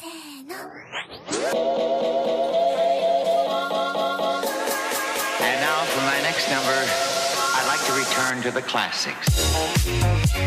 せーの。And now for my next number.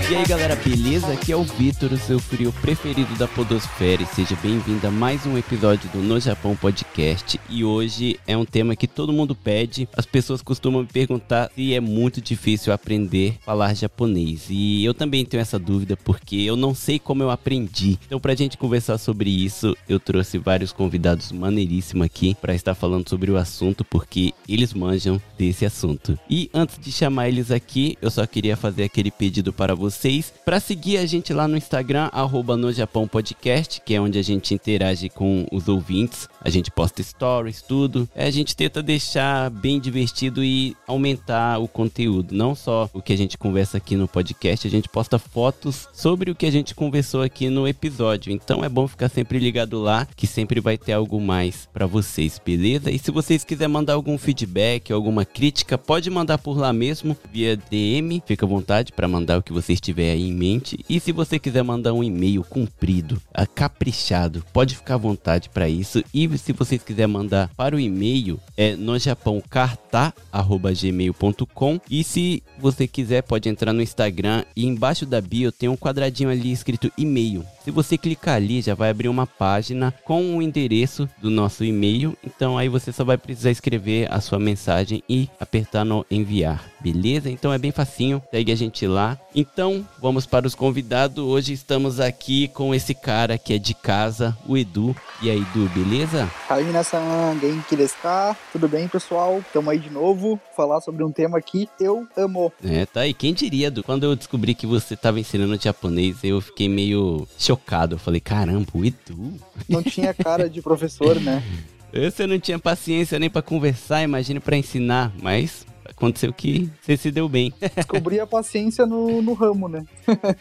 E aí galera, beleza? Aqui é o Vitor, o seu frio preferido da Podosfera e seja bem-vindo a mais um episódio do No Japão Podcast. E hoje é um tema que todo mundo pede. As pessoas costumam me perguntar se é muito difícil aprender a falar japonês. E eu também tenho essa dúvida porque eu não sei como eu aprendi. Então, pra gente conversar sobre isso, eu trouxe vários convidados maneiríssimos aqui para estar falando sobre o assunto porque eles manjam desse assunto. E antes de chamar eles aqui, eu só queria fazer aquele pedido para vocês para seguir a gente lá no Instagram, arroba no Japão Podcast, que é onde a gente interage com os ouvintes. A gente posta stories, tudo. É, a gente tenta deixar bem divertido e aumentar o conteúdo. Não só o que a gente conversa aqui no podcast, a gente posta fotos sobre o que a gente conversou aqui no episódio. Então é bom ficar sempre ligado lá, que sempre vai ter algo mais para vocês, beleza? E se vocês quiserem mandar algum feedback, alguma crítica, pode mandar por lá mesmo, via DM. Fica à vontade para mandar o que vocês tiver aí em mente. E se você quiser mandar um e-mail comprido, caprichado, pode ficar à vontade para isso. E se vocês quiserem mandar para o e-mail, é nojapãocartá.gmail.com E se você quiser, pode entrar no Instagram e embaixo da bio tem um quadradinho ali escrito e-mail. Se você clicar ali, já vai abrir uma página com o endereço do nosso e-mail. Então aí você só vai precisar escrever a sua mensagem e apertar no enviar, beleza? Então é bem facinho, segue a gente lá. Então vamos para os convidados. Hoje estamos aqui com esse cara que é de casa, o Edu. E aí, Edu, beleza? Nessa genki ka? Tudo bem, pessoal? Estamos aí de novo, falar sobre um tema que eu amo. É, tá aí. Quem diria, Edu? Quando eu descobri que você estava ensinando japonês, eu fiquei meio chocado. Eu falei, caramba, o Edu. Não tinha cara de professor, né? Você não tinha paciência nem para conversar, imagine para ensinar, mas aconteceu que você se deu bem. Descobri a paciência no, no ramo, né?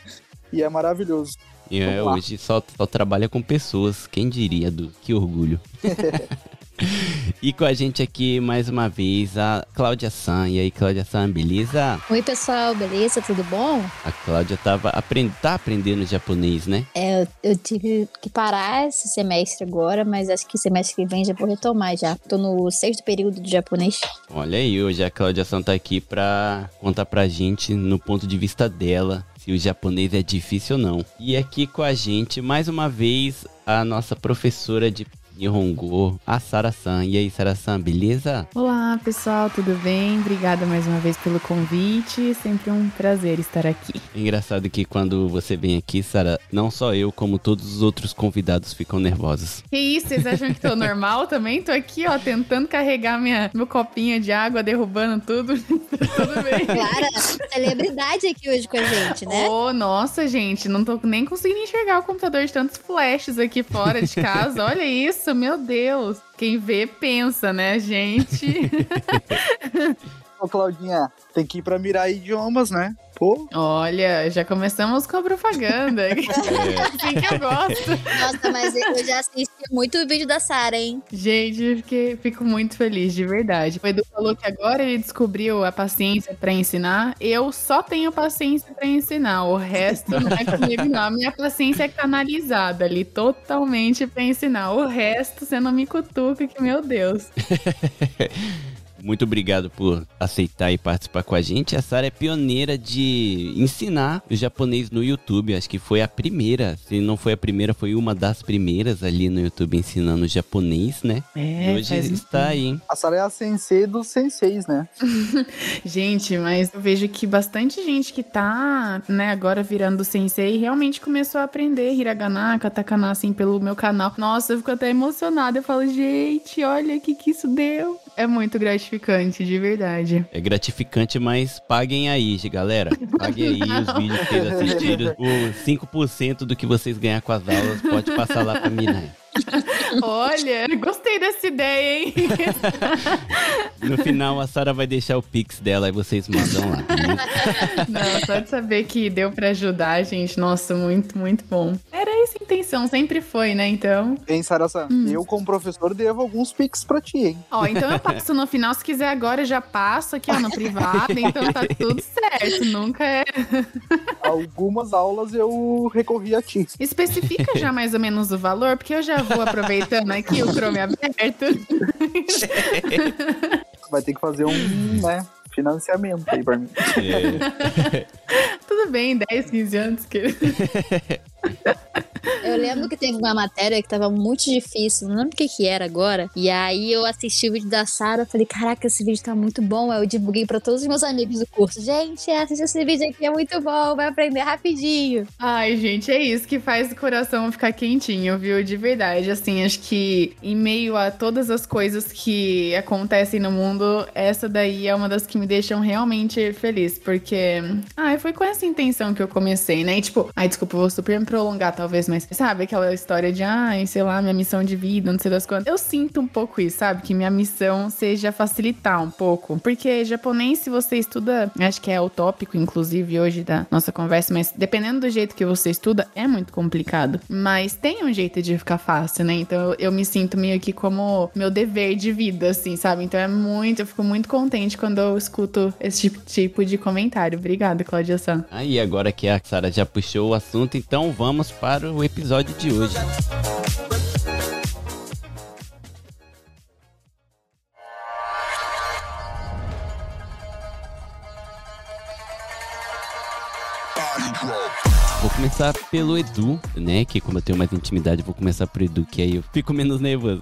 e é maravilhoso. E é, hoje só, só trabalha com pessoas, quem diria, do que orgulho. e com a gente aqui mais uma vez a Cláudia San. E aí, Cláudia San, beleza? Oi, pessoal, beleza? Tudo bom? A Cláudia tava aprend... tá aprendendo japonês, né? É, eu, eu, tive que parar esse semestre agora, mas acho que semestre que vem já vou retomar já. Tô no sexto período de japonês. Olha aí, hoje a Cláudia San tá aqui pra contar pra gente, no ponto de vista dela, se o japonês é difícil ou não. E aqui com a gente, mais uma vez, a nossa professora de Nihongo, a Sara-san. E aí, Sara-san, beleza? Olá, pessoal, tudo bem? Obrigada mais uma vez pelo convite. Sempre um prazer estar aqui. Engraçado que quando você vem aqui, Sara, não só eu, como todos os outros convidados ficam nervosos. Que isso? Vocês acham que tô normal também? Tô aqui, ó, tentando carregar minha, meu copinho de água, derrubando tudo. tudo bem. Clara, celebridade aqui hoje com a gente, né? Oh, nossa, gente, não tô nem conseguindo enxergar o computador de tantos flashes aqui fora de casa. Olha isso, meu Deus. Quem vê, pensa, né, gente? Ô, Claudinha, tem que ir pra Mirar Idiomas, né? Pô. Olha, já começamos com a propaganda. É. assim que eu gosto. Nossa, mas eu já assisti muito o vídeo da Sara, hein? Gente, fiquei, fico muito feliz, de verdade. O Edu falou que agora ele descobriu a paciência para ensinar. Eu só tenho paciência para ensinar. O resto não é comigo, não. A minha paciência é canalizada ali, totalmente para ensinar. O resto, você não me cutuca, que meu Deus. Muito obrigado por aceitar e participar com a gente. A Sara é pioneira de ensinar o japonês no YouTube. Acho que foi a primeira. Se não foi a primeira, foi uma das primeiras ali no YouTube ensinando japonês, né? É, e hoje está aí. Hein? A Sara é a sensei dos senseis, né? gente, mas eu vejo que bastante gente que tá, né, agora virando sensei realmente começou a aprender hiragana, katakana, assim, pelo meu canal. Nossa, eu fico até emocionada. Eu falo, gente, olha o que que isso deu. É muito gratificante, de verdade. É gratificante, mas paguem aí, galera. Paguem aí os vídeos que vocês assistiram. O 5% do que vocês ganhar com as aulas pode passar lá pra mim, né? Olha, gostei dessa ideia, hein? No final, a Sara vai deixar o pix dela e vocês mandam lá. Não, só de saber que deu para ajudar, gente. Nossa, muito, muito bom. Era essa a intenção, sempre foi, né? Então. Hein, Sara, hum. eu, como professor, devo alguns pix pra ti, hein? Ó, então eu passo no final. Se quiser agora, eu já passo aqui, ó, no privado. Então tá tudo certo. Nunca é. algumas aulas eu recorri a ti. Especifica já mais ou menos o valor, porque eu já vou aproveitando aqui o Chrome aberto. Vai ter que fazer um, né, financiamento aí pra mim. É. Tudo bem, 10, 15 anos. Que... Lembro que teve uma matéria que tava muito difícil, não lembro o que que era agora. E aí eu assisti o vídeo da Sara, falei, caraca, esse vídeo tá muito bom. Aí eu divulguei pra todos os meus amigos do curso. Gente, assiste esse vídeo aqui, é muito bom, vai aprender rapidinho. Ai, gente, é isso que faz o coração ficar quentinho, viu? De verdade. Assim, acho que em meio a todas as coisas que acontecem no mundo, essa daí é uma das que me deixam realmente feliz. Porque, ai, foi com essa intenção que eu comecei, né? E tipo, ai, desculpa, vou super me prolongar talvez, mas sabe aquela história de, ai, sei lá, minha missão de vida, não sei das quantas. Eu sinto um pouco isso, sabe? Que minha missão seja facilitar um pouco. Porque japonês, se você estuda, acho que é utópico, inclusive, hoje da nossa conversa, mas dependendo do jeito que você estuda, é muito complicado. Mas tem um jeito de ficar fácil, né? Então eu, eu me sinto meio que como meu dever de vida, assim, sabe? Então é muito, eu fico muito contente quando eu escuto esse tipo, tipo de comentário. Obrigada, Claudia San. Aí, agora que a Sara já puxou o assunto, então vamos para o episódio de hoje. Vou começar pelo Edu, né? Que como eu tenho mais intimidade, vou começar pro Edu, que aí eu fico menos nervoso.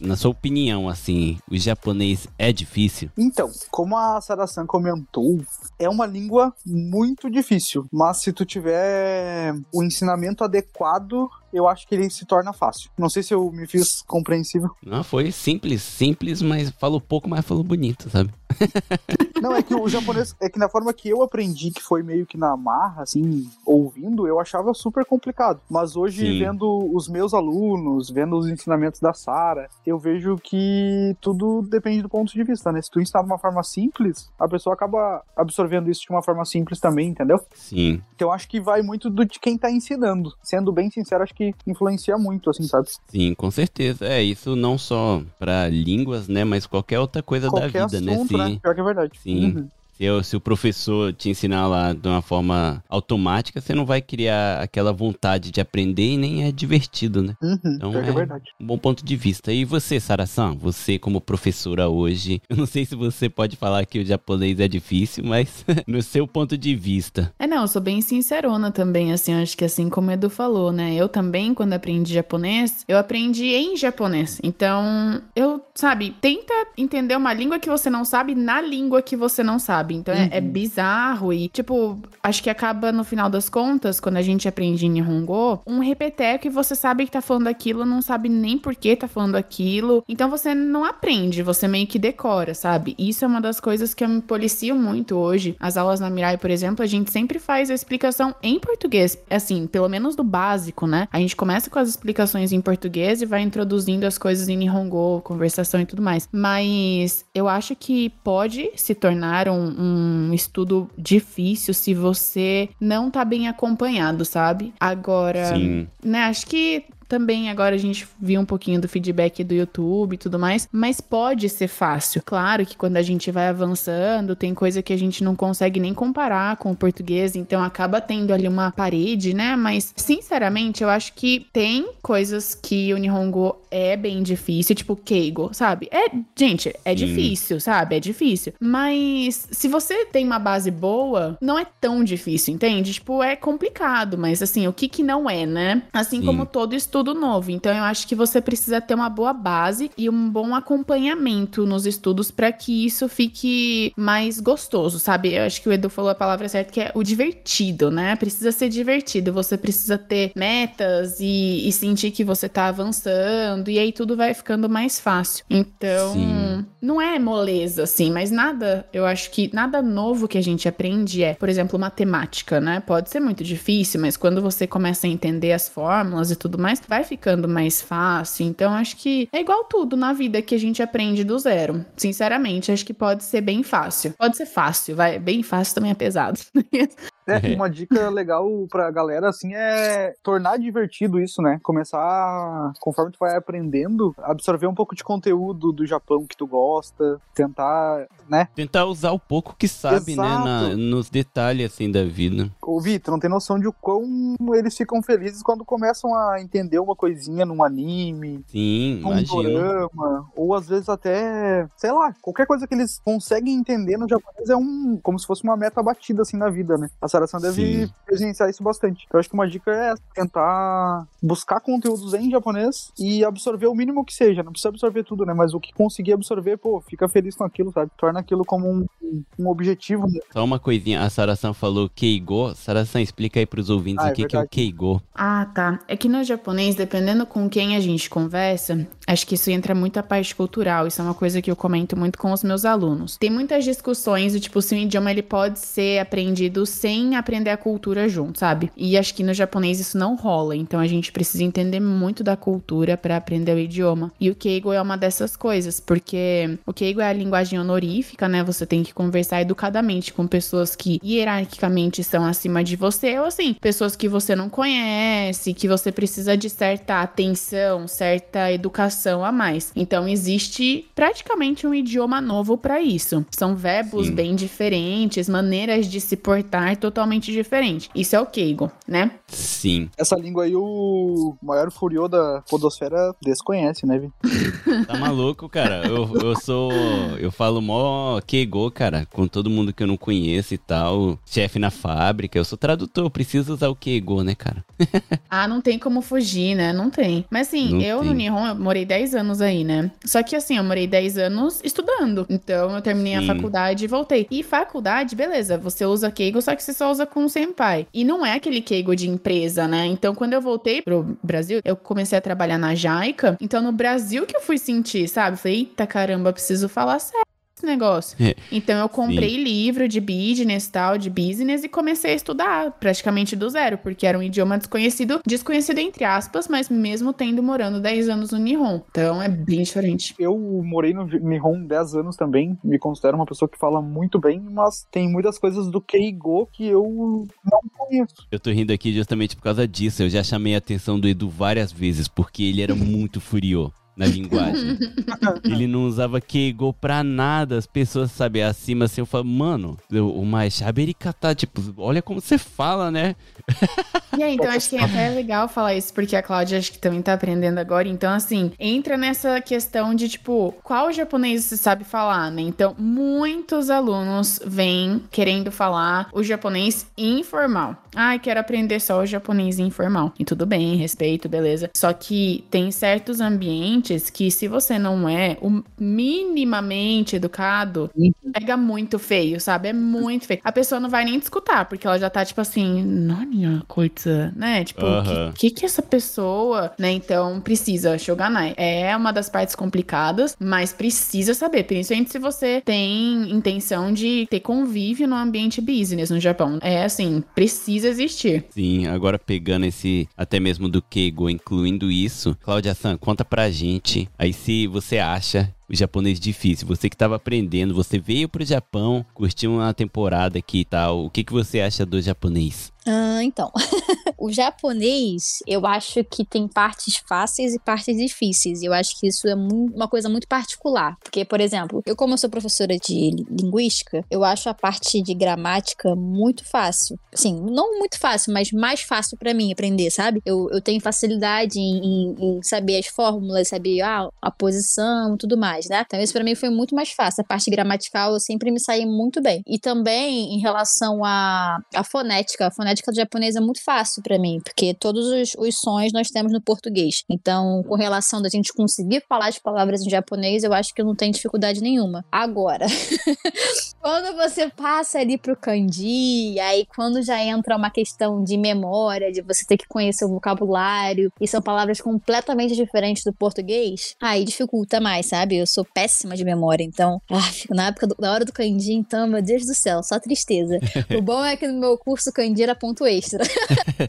Na sua opinião, assim, o japonês é difícil? Então, como a Sarasan comentou, é uma língua muito difícil, mas se tu tiver o ensinamento adequado, eu acho que ele se torna fácil. Não sei se eu me fiz compreensível. Não, foi simples, simples, mas falou pouco, mas falou bonito, sabe? Não, é que o japonês, é que na forma que eu aprendi, que foi meio que na marra, assim, ouvindo, eu achava super complicado. Mas hoje, Sim. vendo os meus alunos, vendo os ensinamentos da Sara, eu vejo que tudo depende do ponto de vista, né? Se tu ensinar de uma forma simples, a pessoa acaba absorvendo isso de uma forma simples também, entendeu? Sim. Então acho que vai muito do de quem tá ensinando. Sendo bem sincero, acho que influencia muito, assim, sabe? Sim, com certeza. É, isso não só pra línguas, né? Mas qualquer outra coisa Qualquer da vida, né? assunto, Se, né? Pior que é verdade. Sim. Uhum. Se, eu- se o professor te ensinar lá de uma forma automática, você não vai criar aquela vontade de aprender e nem é divertido, né? Uhum. Então, é é- verdade. Um bom ponto de vista. E você, Sarasan? Você como professora hoje, eu não sei se você pode falar que o japonês é difícil, mas no seu ponto de vista. É, não, eu sou bem sincerona também, assim, acho que assim como o Edu falou, né? Eu também, quando aprendi japonês, eu aprendi em japonês. Então, eu, sabe, tenta entender uma língua que você não sabe na língua que você não sabe. Então, é, é bizarro e, tipo, acho que acaba no final das contas, quando a gente aprende em Nihongo, um repeteco e você sabe que tá falando aquilo, não sabe nem por que tá falando aquilo. Então, você não aprende, você meio que decora, sabe? Isso é uma das coisas que eu me policio muito hoje. As aulas na Mirai, por exemplo, a gente sempre faz a explicação em português. Assim, pelo menos do básico, né? A gente começa com as explicações em português e vai introduzindo as coisas em Nihongo, conversação e tudo mais. Mas eu acho que pode se tornar um, um estudo difícil se você não tá bem acompanhado, sabe? Agora, Sim. né, acho que também agora a gente viu um pouquinho do feedback do YouTube e tudo mais, mas pode ser fácil. Claro que quando a gente vai avançando, tem coisa que a gente não consegue nem comparar com o português, então acaba tendo ali uma parede, né? Mas sinceramente, eu acho que tem coisas que o Nihongo é bem difícil, tipo Keigo, sabe? É, gente, é Sim. difícil, sabe? É difícil. Mas se você tem uma base boa, não é tão difícil, entende? Tipo, é complicado, mas assim, o que que não é, né? Assim Sim. como todo estudo novo. Então eu acho que você precisa ter uma boa base e um bom acompanhamento nos estudos para que isso fique mais gostoso, sabe? Eu acho que o Edu falou a palavra certa que é o divertido, né? Precisa ser divertido. Você precisa ter metas e, e sentir que você tá avançando e aí tudo vai ficando mais fácil. Então, Sim. não é moleza assim, mas nada, eu acho que nada novo que a gente aprende é, por exemplo, matemática, né? Pode ser muito difícil, mas quando você começa a entender as fórmulas e tudo mais, vai ficando mais fácil. Então, acho que é igual tudo na vida que a gente aprende do zero. Sinceramente, acho que pode ser bem fácil. Pode ser fácil, vai. Bem fácil também é pesado. É, uma dica legal pra galera, assim, é tornar divertido isso, né? Começar, conforme tu vai aprendendo, absorver um pouco de conteúdo do Japão que tu gosta, tentar, né? Tentar usar o pouco que sabe, né? Exato. na- nos detalhes, assim, da vida. Ô, Vitor, não tem noção de o quão eles ficam felizes quando começam a entender uma coisinha num anime, Sim, num dorama, ou às vezes até, sei lá, qualquer coisa que eles conseguem entender no japonês é um, como se fosse uma meta batida assim na vida, né? A Sarasan deve Sim. presenciar isso bastante. Eu acho que uma dica é essa, tentar buscar conteúdos em japonês e absorver o mínimo que seja, não precisa absorver tudo, né? Mas o que conseguir absorver, pô, fica feliz com aquilo, sabe? Torna aquilo como um, um objetivo. né? Só uma coisinha, a Sarasan falou Keigo. Sarasan, explica aí pros ouvintes Ah, é o que, que é o. Keigo. Ah, tá. É que no japonês, dependendo com quem a gente conversa, acho que isso entra muito a parte cultural. Isso é uma coisa que eu comento muito com os meus alunos. Tem muitas discussões do tipo se o idioma ele pode ser aprendido sem aprender a cultura junto, sabe? E acho que no japonês isso não rola. Então a gente precisa entender muito da cultura para aprender o idioma. E o Keigo é uma dessas coisas, porque o Keigo é a linguagem honorífica, né? Você tem que conversar educadamente com pessoas que hierarquicamente estão acima de você, ou assim, pessoas que você não conhece, que você precisa de certa atenção, certa educação a mais. Então existe praticamente um idioma novo para isso. São verbos Sim. bem diferentes, maneiras de se portar totalmente diferentes. Isso é o Keigo, né? Sim. Essa língua aí o maior furiô da podosfera desconhece, né, Vi? Tá maluco, cara? Eu, eu sou. Eu falo mó Keigo, cara, com todo mundo que eu não conheço e tal. Chefe na fábrica. Eu sou tradutor, eu preciso usar o Keigo, né, cara? Ah, não tem como fugir, né? Não tem. Mas assim, Não eu tem. no Nihon, eu morei 10 anos aí, né? Só que assim, eu morei 10 anos estudando. Então eu terminei Sim. a faculdade e voltei. E faculdade, beleza, você usa Keigo, só que você só usa com o senpai. E não é aquele Keigo de empresa, né? Então quando eu voltei pro Brasil, eu comecei a trabalhar na Jaica. Então no Brasil que eu fui sentir, sabe? Falei, eita caramba, preciso falar sério esse negócio. É. Então eu comprei livro de business, tal, de business e comecei a estudar praticamente do zero, porque era um idioma desconhecido, desconhecido entre aspas, mas mesmo tendo morando 10 anos no Nihon. Então é bem diferente. Eu morei no Nihon 10 anos também, me considero uma pessoa que fala muito bem, mas tem muitas coisas do Keigo que eu não conheço. Eu tô rindo aqui justamente por causa disso. Eu já chamei a atenção do Edu várias vezes, porque ele era muito furiô na linguagem. ele não usava Keigo pra nada. As pessoas, sabe, acima assim, eu falo, mano, o mais tá tipo, olha como você fala, né? E aí, então acho que é até legal falar isso, porque a Cláudia acho que também tá aprendendo agora. Então, assim, entra nessa questão de, tipo, qual japonês você sabe falar, né? Então, muitos alunos vêm querendo falar o japonês informal. Ai, quero aprender só o japonês informal. E tudo bem, respeito, beleza. Só que tem certos ambientes que, se você não é o minimamente educado, pega muito feio, sabe? É muito feio. A pessoa não vai nem te escutar, porque ela já tá, tipo assim, Nania coisa, né? Tipo, o Aham. que, que que essa pessoa, né? Então, precisa, Shoganai. É uma das partes complicadas, mas precisa saber, principalmente se você tem intenção de ter convívio no ambiente business no Japão. É assim, precisa existir. Sim, agora pegando esse, até mesmo do Keigo, incluindo isso, Cláudia San, conta pra gente aí se você acha o japonês difícil. Você que tava aprendendo, você veio pro Japão, curtiu uma temporada aqui e tal. O que, que você acha do japonês? Ah, então. o japonês, eu acho que tem partes fáceis e partes difíceis. Eu acho que isso é uma coisa muito particular. Porque, por exemplo, eu, como eu sou professora de li- linguística, eu acho a parte de gramática muito fácil. Assim, não muito fácil, mas mais fácil pra mim aprender, sabe? Eu, eu tenho facilidade em, em- em saber as fórmulas, saber ah, a posição tudo mais, né? Então, isso pra mim foi muito mais fácil. A parte gramatical eu sempre me saí muito bem. E também em relação à à fonética, a fonética do japonês é muito fácil pra mim, porque todos os, os sons nós temos no português. Então, com relação da gente conseguir falar as palavras em japonês, eu acho que não tenho dificuldade nenhuma. Agora, quando você passa ali pro kanji, aí quando já entra uma questão de memória, de você ter que conhecer o vocabulário, e são palavras completamente diferentes do português, aí dificulta mais, sabe? Eu sou péssima de memória, então, ah, fico na época do- na hora do kanji, então, meu Deus do céu, só tristeza. o bom é que no meu curso kanji era ponto extra.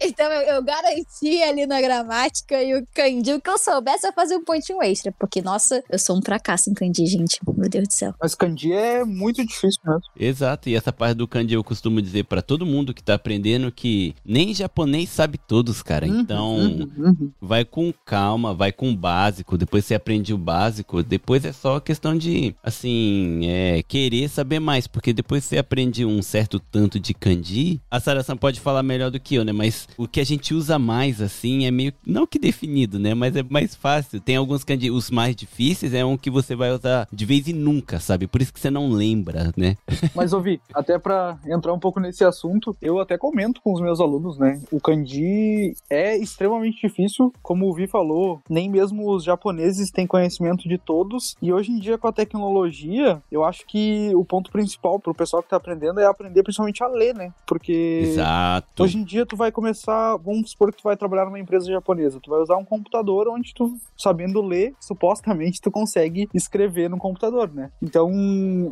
Então eu, eu garanti ali na gramática e o kanji, o que eu soubesse, eu fazer um pontinho extra. Porque, nossa, eu sou um fracasso em kanji, gente. Meu Deus do céu. Mas kanji é muito difícil mesmo. Exato, e essa parte do kanji eu costumo dizer pra todo mundo que tá aprendendo que nem japonês sabe todos, cara. Uhum, Então, uhum, uhum. vai com calma, vai com o básico, depois você aprende o básico, depois é só questão de, assim, é, querer saber mais, porque depois você aprende um certo tanto de kanji, a Sarasan pode falar melhor do que eu, né, mas o que a gente usa mais, assim, é meio, não que definido, né, mas é mais fácil, tem alguns kanji, os mais difíceis é um que você vai usar de vez em nunca, sabe, por isso que você não lembra, né. Mas, ouvi, até pra entrar um pouco nesse assunto, eu até comento com os meus alunos, né? O kanji é extremamente difícil, como o Vi falou, nem mesmo os japoneses têm conhecimento de todos. E hoje em dia, com a tecnologia, eu acho que o ponto principal pro pessoal que tá aprendendo é aprender principalmente a ler, né? Porque Exato. Hoje em dia tu vai começar, vamos supor que tu vai trabalhar numa empresa japonesa, tu vai usar um computador onde tu, sabendo ler, supostamente tu consegue escrever no computador, né? Então,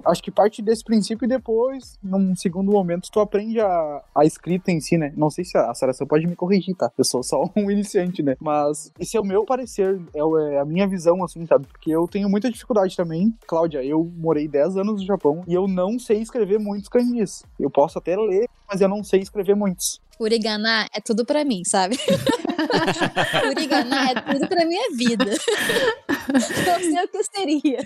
acho que parte desse princípio e depois, num segundo momento, tu aprende a, a escrita em si, né? Não sei se a, Sarah pode me corrigir, tá? Eu sou só um iniciante, né? Mas esse é o meu parecer, é, é a minha visão, assim, sabe? Porque eu tenho muita dificuldade também. Cláudia, eu morei 10 anos no Japão e eu não sei escrever muitos kanjis. Eu posso até ler, mas eu não sei escrever muitos. Furigana é tudo pra mim, sabe? Furigana é tudo pra minha vida. Não sei o que seria.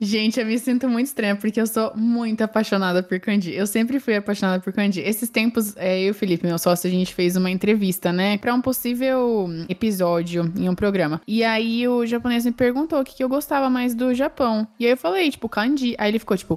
Gente, eu me sinto muito estranha, porque eu sou muito apaixonada por kanji. Eu sempre fui apaixonada por kanji. Esses tempos, é, eu e o Felipe, meu sócio, a gente fez uma entrevista, né? Pra um possível episódio em um programa. E aí o japonês me perguntou o que, que eu gostava mais do Japão. E aí eu falei, tipo, kanji. Aí ele ficou, tipo,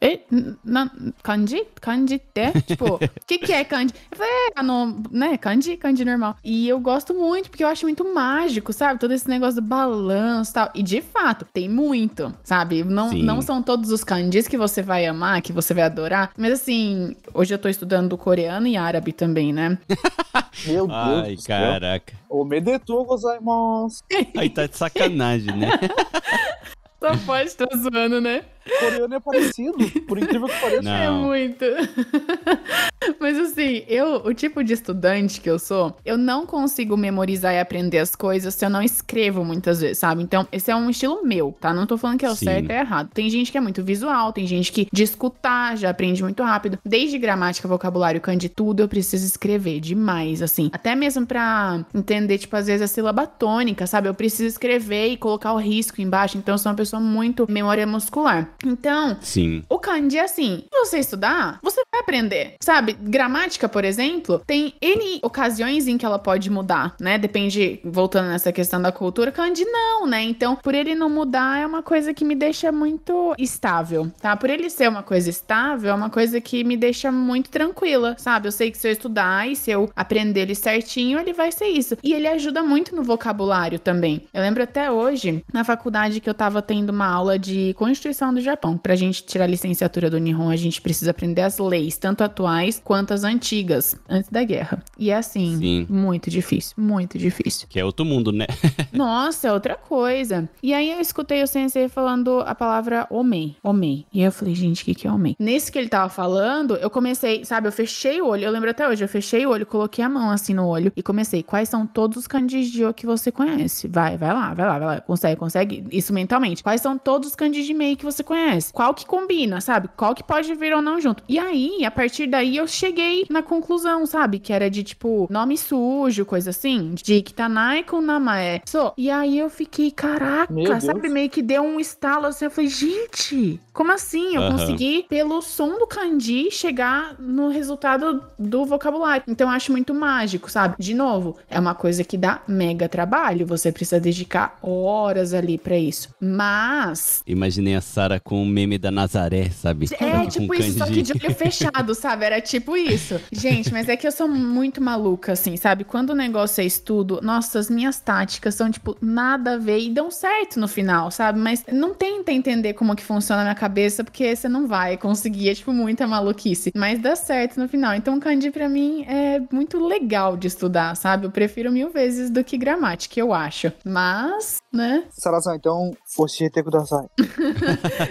kanji? E, na, kanji? Kanji é? Tipo, o que, que é kanji? Eu falei, é, não, né? Kanji, kanji normal. E eu gosto muito, porque eu acho muito mágico, sabe? Todo esse negócio do balanço e tal. E de fato, tem muito, sabe? Não, Sim. não são todos os kanjis que você vai amar, que você vai adorar. Mas assim, hoje eu tô estudando coreano e árabe também, né? Meu Deus Ai, do céu. caraca. Omedetou gozaimasu. Aí tá de sacanagem, né? Só pode estar zoando, né? Coreano é parecido, por incrível que pareça. Não. É muito. Mas assim, eu, o tipo de estudante que eu sou, eu não consigo memorizar e aprender as coisas se eu não escrevo muitas vezes, sabe? Então, esse é um estilo meu, tá? Não tô falando que é o Sim. certo e é errado. Tem gente que é muito visual, tem gente que de escutar já aprende muito rápido. Desde gramática, vocabulário, kanji, tudo eu preciso escrever demais, assim. Até mesmo pra entender, tipo, às vezes a sílaba tônica, sabe? Eu preciso escrever e colocar o risco embaixo. Então, eu sou uma pessoa muito memória muscular. Então, Sim. o kanji é assim, se você estudar, você vai aprender, sabe? Gramática, por exemplo, tem N ocasiões em que ela pode mudar, né? Depende, voltando nessa questão da cultura, kanji não, né? Então, por ele não mudar, é uma coisa que me deixa muito estável, tá? Por ele ser uma coisa estável, é uma coisa que me deixa muito tranquila, sabe? Eu sei que se eu estudar e se eu aprender ele certinho, ele vai ser isso. E ele ajuda muito no vocabulário também. Eu lembro até hoje, na faculdade, que eu tava tendo uma aula de Constituição do Japão. Pra gente tirar a licenciatura do Nihon, a gente precisa aprender as leis, tanto atuais quanto as antigas, antes da guerra. E é assim, Sim. muito difícil, muito difícil. Que é outro mundo, né? Nossa, é outra coisa. E aí eu escutei o sensei falando a palavra homem, homem. E aí eu falei, gente, o que, que é homem? Nesse que ele tava falando, eu comecei, sabe, eu fechei o olho, eu lembro até hoje, eu fechei o olho, coloquei a mão assim no olho e comecei, quais são todos os kanjis de O que você conhece? Vai, vai lá, vai lá, vai lá. Consegue, consegue isso mentalmente. Quais são todos os kanjis de mei que você conhece? Qual que combina, sabe? Qual que pode vir ou não junto? E aí, a partir daí, eu cheguei na conclusão, sabe? Que era de, tipo, nome sujo, coisa assim. De Kitanai com Namae. So, e aí eu fiquei, caraca, Meu Deus. sabe? Meio que deu um estalo assim. Eu falei, gente, como assim? Eu consegui, pelo som do kanji, chegar no resultado do vocabulário. Então eu acho muito mágico, sabe? De novo, é uma coisa que dá mega trabalho. Você precisa dedicar horas ali pra isso. Mas Imaginei a Sara com o meme da Nazaré, sabe? é, Com tipo isso, só que de olho fechado, sabe? Era tipo isso. Gente, mas é que eu sou muito maluca, assim, sabe? Quando o negócio é estudo, nossa, as minhas táticas são, tipo, nada a ver e dão certo no final, sabe? Mas não tenta entender como que funciona a minha cabeça, porque você não vai conseguir, é, tipo, muita maluquice. Mas dá certo no final. Então, kanji pra mim é muito legal de estudar, sabe? Eu prefiro mil vezes do que gramática, eu acho. Mas, né? Sarazan, então, você ter kudasai.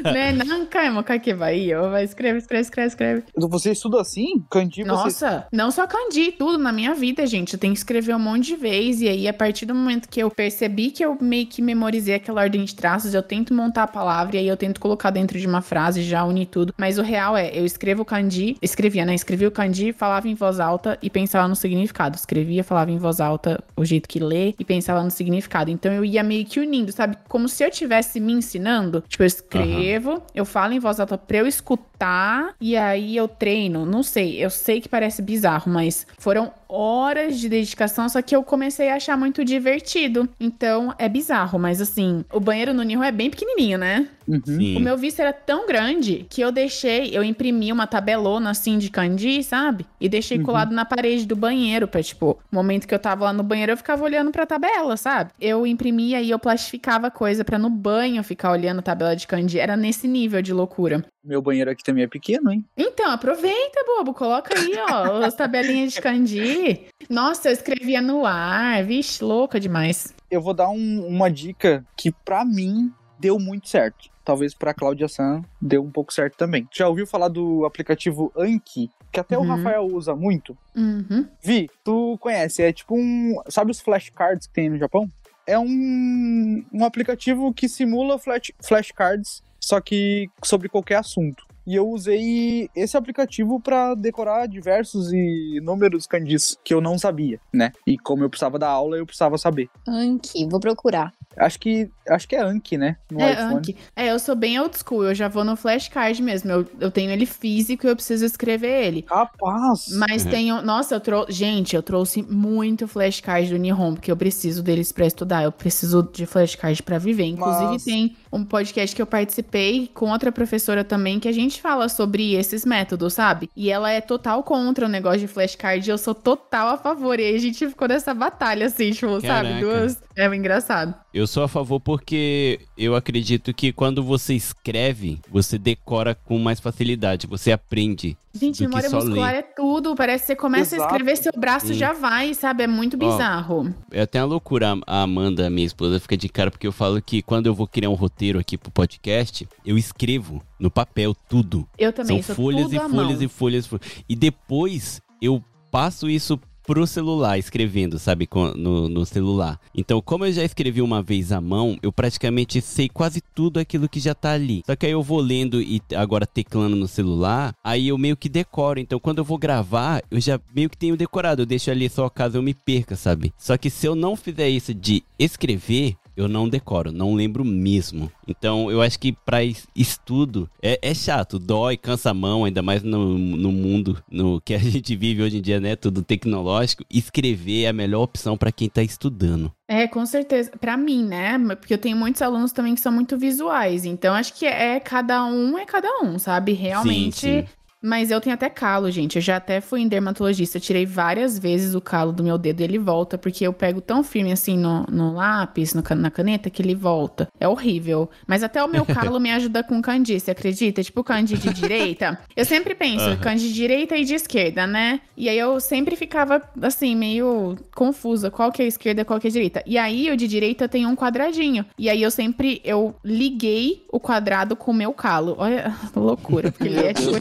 né? Nankaimo Kakebaiyo. Vai, escreve, escreve, escreve, escreve. Você estuda assim? Kanji você... Nossa, não só kanji, tudo na minha vida, gente. Eu tenho que escrever um monte de vezes. E aí, a partir do momento que eu percebi que eu meio que memorizei aquela ordem de traços, eu tento montar a palavra e aí eu tento colocar dentro de uma frase, já unir tudo. Mas o real é, eu escrevo o kanji, escrevia, né? Escrevia o kanji, falava em voz alta e pensava no significado. Escrevia, falava em voz alta o jeito que lê e pensava no significado. Então eu ia meio que unindo, sabe? Como se eu tivesse me ensinando. Tipo, eu escrevo, eu falo em voz alta pra eu escutar e aí eu treino. Não sei, eu sei que parece bizarro, mas foram horas de dedicação, só que eu comecei a achar muito divertido. Então é bizarro, mas assim, o banheiro no Nihon é bem pequenininho, né? Uhum. O meu vício era tão grande que eu deixei, eu imprimi uma tabelona assim de kanji, sabe? E deixei Uhum. colado na parede do banheiro pra, tipo, no momento que eu tava lá no banheiro, eu ficava olhando pra tabela, sabe? Eu imprimia e eu plastificava coisa pra no banho ficar olhando a tabela de kanji. Era nesse nível de loucura. Meu banheiro aqui também é pequeno, hein? Então, aproveita, bobo. Coloca aí, ó, as tabelinhas de kanji. Nossa, eu escrevia no ar. Vixe, louca demais. Eu vou dar um- uma dica que pra mim deu muito certo. Talvez pra Cláudia San deu um pouco certo também. Já ouviu falar do aplicativo Anki? Que até o Uhum. Rafael usa muito. Uhum. Vi, tu conhece, é tipo um. Sabe os flashcards que tem no Japão? É um, um aplicativo que simula flash, flashcards, só que sobre qualquer assunto. E eu usei esse aplicativo pra decorar diversos e inúmeros kanjis que eu não sabia, né? E como eu precisava da aula, eu precisava saber. Anki, vou procurar. Acho que acho que é Anki, né? No É, iPhone. Anki. É, eu sou bem old school, eu já vou no flashcard mesmo. Eu, eu tenho ele físico e eu preciso escrever ele. Rapaz! Mas Uhum. tenho. Nossa, eu trouxe. Gente, eu trouxe muito flashcard do Nihon, porque eu preciso deles pra estudar. Eu preciso de flashcard pra viver. Inclusive, Mas- tem um podcast que eu participei com outra professora também, que a gente fala sobre esses métodos, sabe? E ela é total contra o negócio de flashcard e eu sou total a favor. E aí a gente ficou nessa batalha, assim, tipo, sabe? Caraca. Duas. É engraçado. Eu sou a favor porque eu acredito que quando você escreve, você decora com mais facilidade, você aprende. Gente, memória muscular ler. é tudo. Parece que você começa Exato. a escrever, seu braço Sim. já vai, sabe? É muito bizarro. É até uma loucura. A Amanda, minha esposa, fica de cara porque eu falo que quando eu vou criar um roteiro aqui pro podcast, eu escrevo no papel tudo. Eu também São folhas e folhas e folhas e folhas. E depois eu passo isso pro celular, escrevendo, sabe, no, no celular. Então, como eu já escrevi uma vez à mão, eu praticamente sei quase tudo aquilo que já tá ali. Só que aí eu vou lendo e agora teclando no celular, aí eu meio que decoro. Então, quando eu vou gravar, eu já meio que tenho decorado. Eu deixo ali só caso eu me perca, sabe? Só que se eu não fizer isso de escrever, eu não decoro, não lembro mesmo. Então, eu acho que es- estudo é, é chato, dói, cansa a mão, ainda mais no, no mundo no que a gente vive hoje em dia, né? Tudo tecnológico. Escrever é a melhor opção pra quem tá estudando. É, com certeza. Pra mim, né? Porque eu tenho muitos alunos também que são muito visuais. Então, acho que é cada um, é cada um, sabe? Realmente. Sim, sim. Mas eu tenho até calo, gente. Eu já até fui em dermatologista. Eu tirei várias vezes o calo do meu dedo e ele volta. Porque eu pego tão firme assim no, no lápis, no na caneta, que ele volta. É horrível. Mas até o meu calo me ajuda com você acredita? Tipo kanji de direita. Eu sempre penso, kanji de direita e de esquerda, né? E aí eu sempre ficava, assim, meio confusa. Qual que é a esquerda, qual que é a direita. E aí o de direita tem um quadradinho. E aí eu sempre, eu liguei o quadrado com o meu calo. Olha loucura. Porque ele é tipo...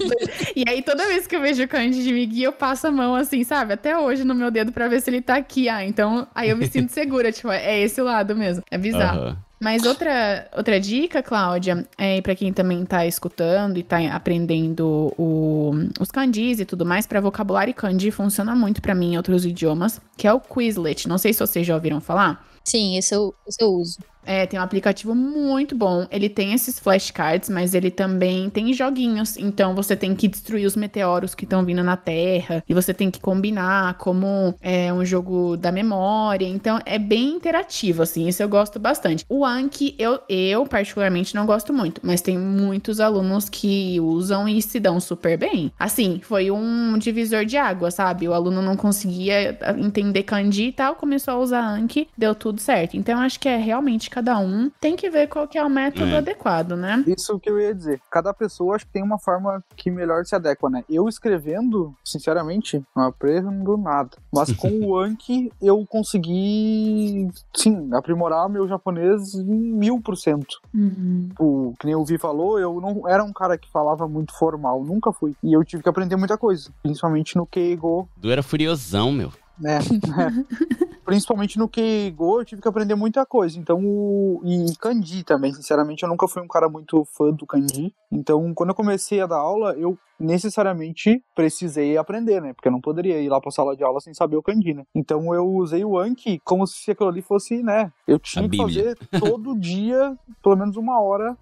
E aí, toda vez que eu vejo o kanji de Migi, eu passo a mão assim, sabe? Até hoje no meu dedo pra ver se ele tá aqui. Ah, então aí eu me sinto segura. tipo, é esse lado mesmo. É bizarro. Aham. Mas outra, outra dica, Cláudia, é para quem também tá escutando e tá aprendendo o- os kanjis e tudo mais, para vocabulário e kanji funciona muito pra mim em outros idiomas, que é o Quizlet. Não sei se vocês já ouviram falar. Sim, esse eu, esse eu uso. É, tem um aplicativo muito bom. Ele tem esses flashcards, mas ele também tem joguinhos. Então você tem que destruir os meteoros que estão vindo na Terra. E você tem que combinar como é um jogo da memória. Então é bem interativo, assim. Isso eu gosto bastante. O Anki, eu, eu particularmente não gosto muito. Mas tem muitos alunos que usam e se dão super bem. Assim, foi um divisor de água, sabe? O aluno não conseguia entender kanji e tal. Começou a usar Anki, deu tudo certo. Então acho que é realmente cada um. Tem que ver qual que é o método É. adequado, né? Isso que eu ia dizer. Cada pessoa acho que tem uma forma que melhor se adequa, né? Eu escrevendo, sinceramente, não aprendo nada. Mas com o Anki, eu consegui, sim, aprimorar meu japonês em mil por cento. Uhum. O que nem o Vi falou, eu não era um cara que falava muito formal, nunca fui. E eu tive que aprender muita coisa, principalmente no Keigo, Du era furiosão, meu. Né? Principalmente no Keigo, eu tive que aprender muita coisa. Então, o... e kanji também, sinceramente, eu nunca fui um cara muito fã do kanji. Então, quando eu comecei a dar aula, eu necessariamente precisei aprender, né? Porque eu não poderia ir lá pra sala de aula sem saber o kanji, né? Então, eu usei o Anki como se aquilo ali fosse, né? Eu tinha que fazer todo dia, pelo menos uma hora,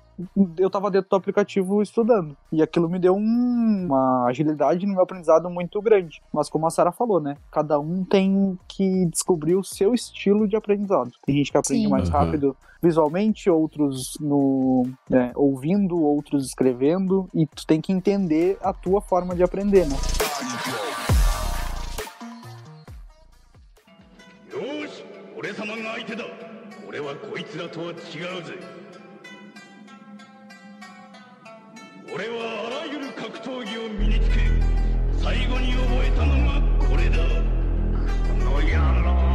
eu tava dentro do aplicativo estudando. E aquilo me deu um- uma agilidade no meu aprendizado muito grande. Mas como a Sara falou, né? Cada um tem que descobrir o seu estilo de aprendizado. Tem gente que aprende Sim. mais Aham. rápido visualmente, outros no né, ouvindo, outros escrevendo. E tu tem que entender a tua forma de aprender, né? よし俺様が相手だ俺はこいつらとは違うぜ 俺はあらゆる格闘技を身につけ最後に覚えたのがこれだ。この野郎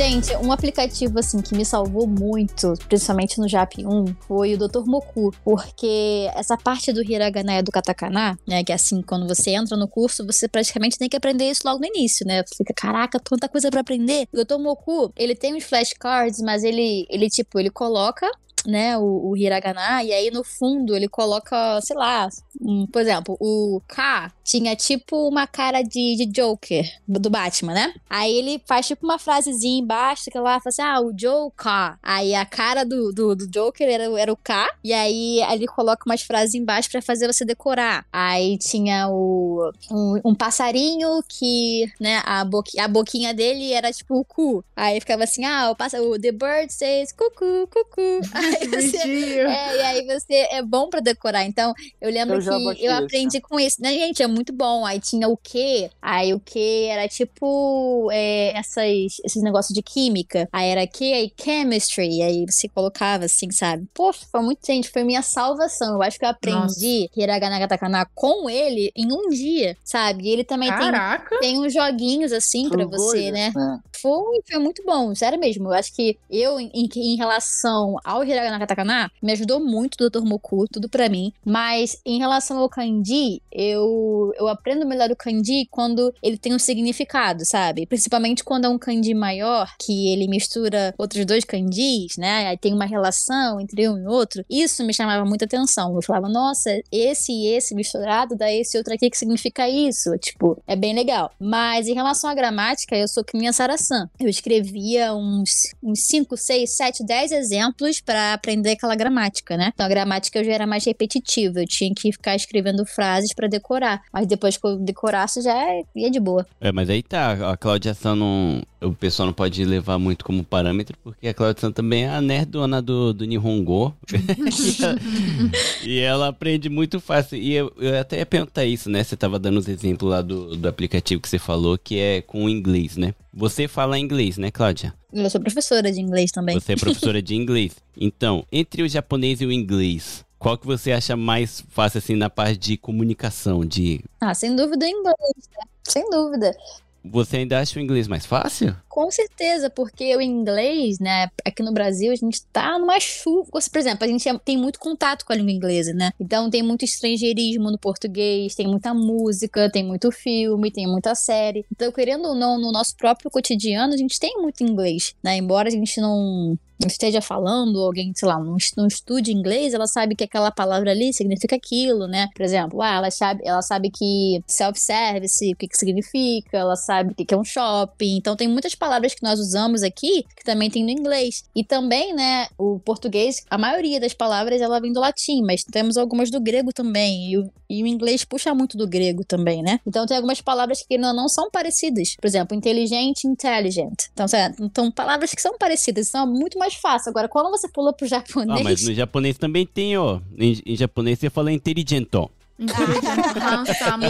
Gente, um aplicativo assim que me salvou muito, principalmente no JAP 1, foi o Dr. Moku, porque essa parte do hiragana e do katakana, né, que é assim, quando você entra no curso, você praticamente tem que aprender isso logo no início, né? Você fica, caraca, tanta coisa pra aprender. O Dr. Moku, ele tem uns flashcards, mas ele, ele tipo, ele coloca né, o, o hiragana, e aí no fundo ele coloca, sei lá, um, por exemplo, o K tinha tipo uma cara de, de Joker do Batman, né? Aí ele faz tipo uma frasezinha embaixo, que lá fala assim, ah, o Joker. Aí a cara do, do, do Joker era, era o K, e aí ele coloca umas frases embaixo pra fazer você decorar. Aí tinha o, um, um passarinho que, né, a, boqui, a boquinha dele era tipo o cu. Aí ficava assim, ah, o, passa, o The Bird says cucu, cucu. Aí você, é, e aí você é bom pra decorar. Então, eu lembro Eu que eu aprendi com isso. Né, gente? É muito bom. Aí tinha o quê? Aí o quê era tipo é, essas, esses negócios de química. Aí era quê? Aí chemistry. Aí você colocava assim, sabe? Poxa, foi muito, gente, foi minha salvação. Eu acho que eu aprendi hiragana katakana com ele em um dia, sabe? E ele também tem, Caraca. tem uns joguinhos assim pra Foi você, coisa, né? Foi, foi muito bom, sério mesmo. Eu acho que eu, em, em relação ao Hiragana Katakana, me ajudou muito o Dr. Moku, tudo pra mim. Mas em relação ao kanji, eu, eu aprendo melhor o kanji quando ele tem um significado, sabe? Principalmente quando é um kanji maior, que ele mistura outros dois kanjis, né? Aí tem uma relação entre um e outro. Isso me chamava muita atenção. Eu falava, nossa, esse e esse misturado dá esse outro aqui que significa isso. Tipo, é bem legal. Mas em relação à gramática, eu sou que minha Sarasan. Eu escrevia uns, uns 5, 6, 7, 10 exemplos aprender aquela gramática, né? Então a gramática eu já era mais repetitiva. Eu tinha que ficar escrevendo frases pra decorar. Mas depois que eu decorasse, já ia de boa. É, mas aí tá, a Cláudia San não. O pessoal não pode levar muito como parâmetro, porque a Cláudia também é a nerdona do, do Nihongo. e, ela, e ela aprende muito fácil. E eu, eu até ia perguntar isso, né? Você tava dando os exemplos lá do, do aplicativo que você falou, que é com o inglês, né? Você fala inglês, né, Cláudia? Eu sou professora de inglês também. Você é professora de inglês. Então, entre o japonês e o inglês, qual que você acha mais fácil, assim, na parte de comunicação? De... Ah, sem dúvida o inglês, né? Sem dúvida. Você ainda acha o inglês mais fácil? Com certeza, porque o inglês, né, aqui no Brasil, a gente tá numa chuva. Por exemplo, a gente é- tem muito contato com a língua inglesa, né? Então tem muito estrangeirismo no português, tem muita música, tem muito filme, tem muita série. Então, querendo ou não, no nosso próprio cotidiano, a gente tem muito inglês, né? Embora a gente não não esteja falando, alguém, sei lá, não, não estude inglês, ela sabe que aquela palavra ali significa aquilo, né? Por exemplo, ah, ela sabe, ela sabe que self-service, o que, que significa, ela sabe o que, que é um shopping. Então tem muitas palavras que nós usamos aqui que também tem no inglês. E também, né, o português, a maioria das palavras ela vem do latim, mas temos algumas do grego também. E o, e o inglês puxa muito do grego também, né? Então tem algumas palavras que não, não são parecidas. Por exemplo, inteligente, intelligent. Então, então palavras que são parecidas, são muito mais fácil. Agora, quando você pula pro Ah, japonês. mas no japonês também tem, ó. Em, em japonês você fala inteligento. Inteligente, handsome,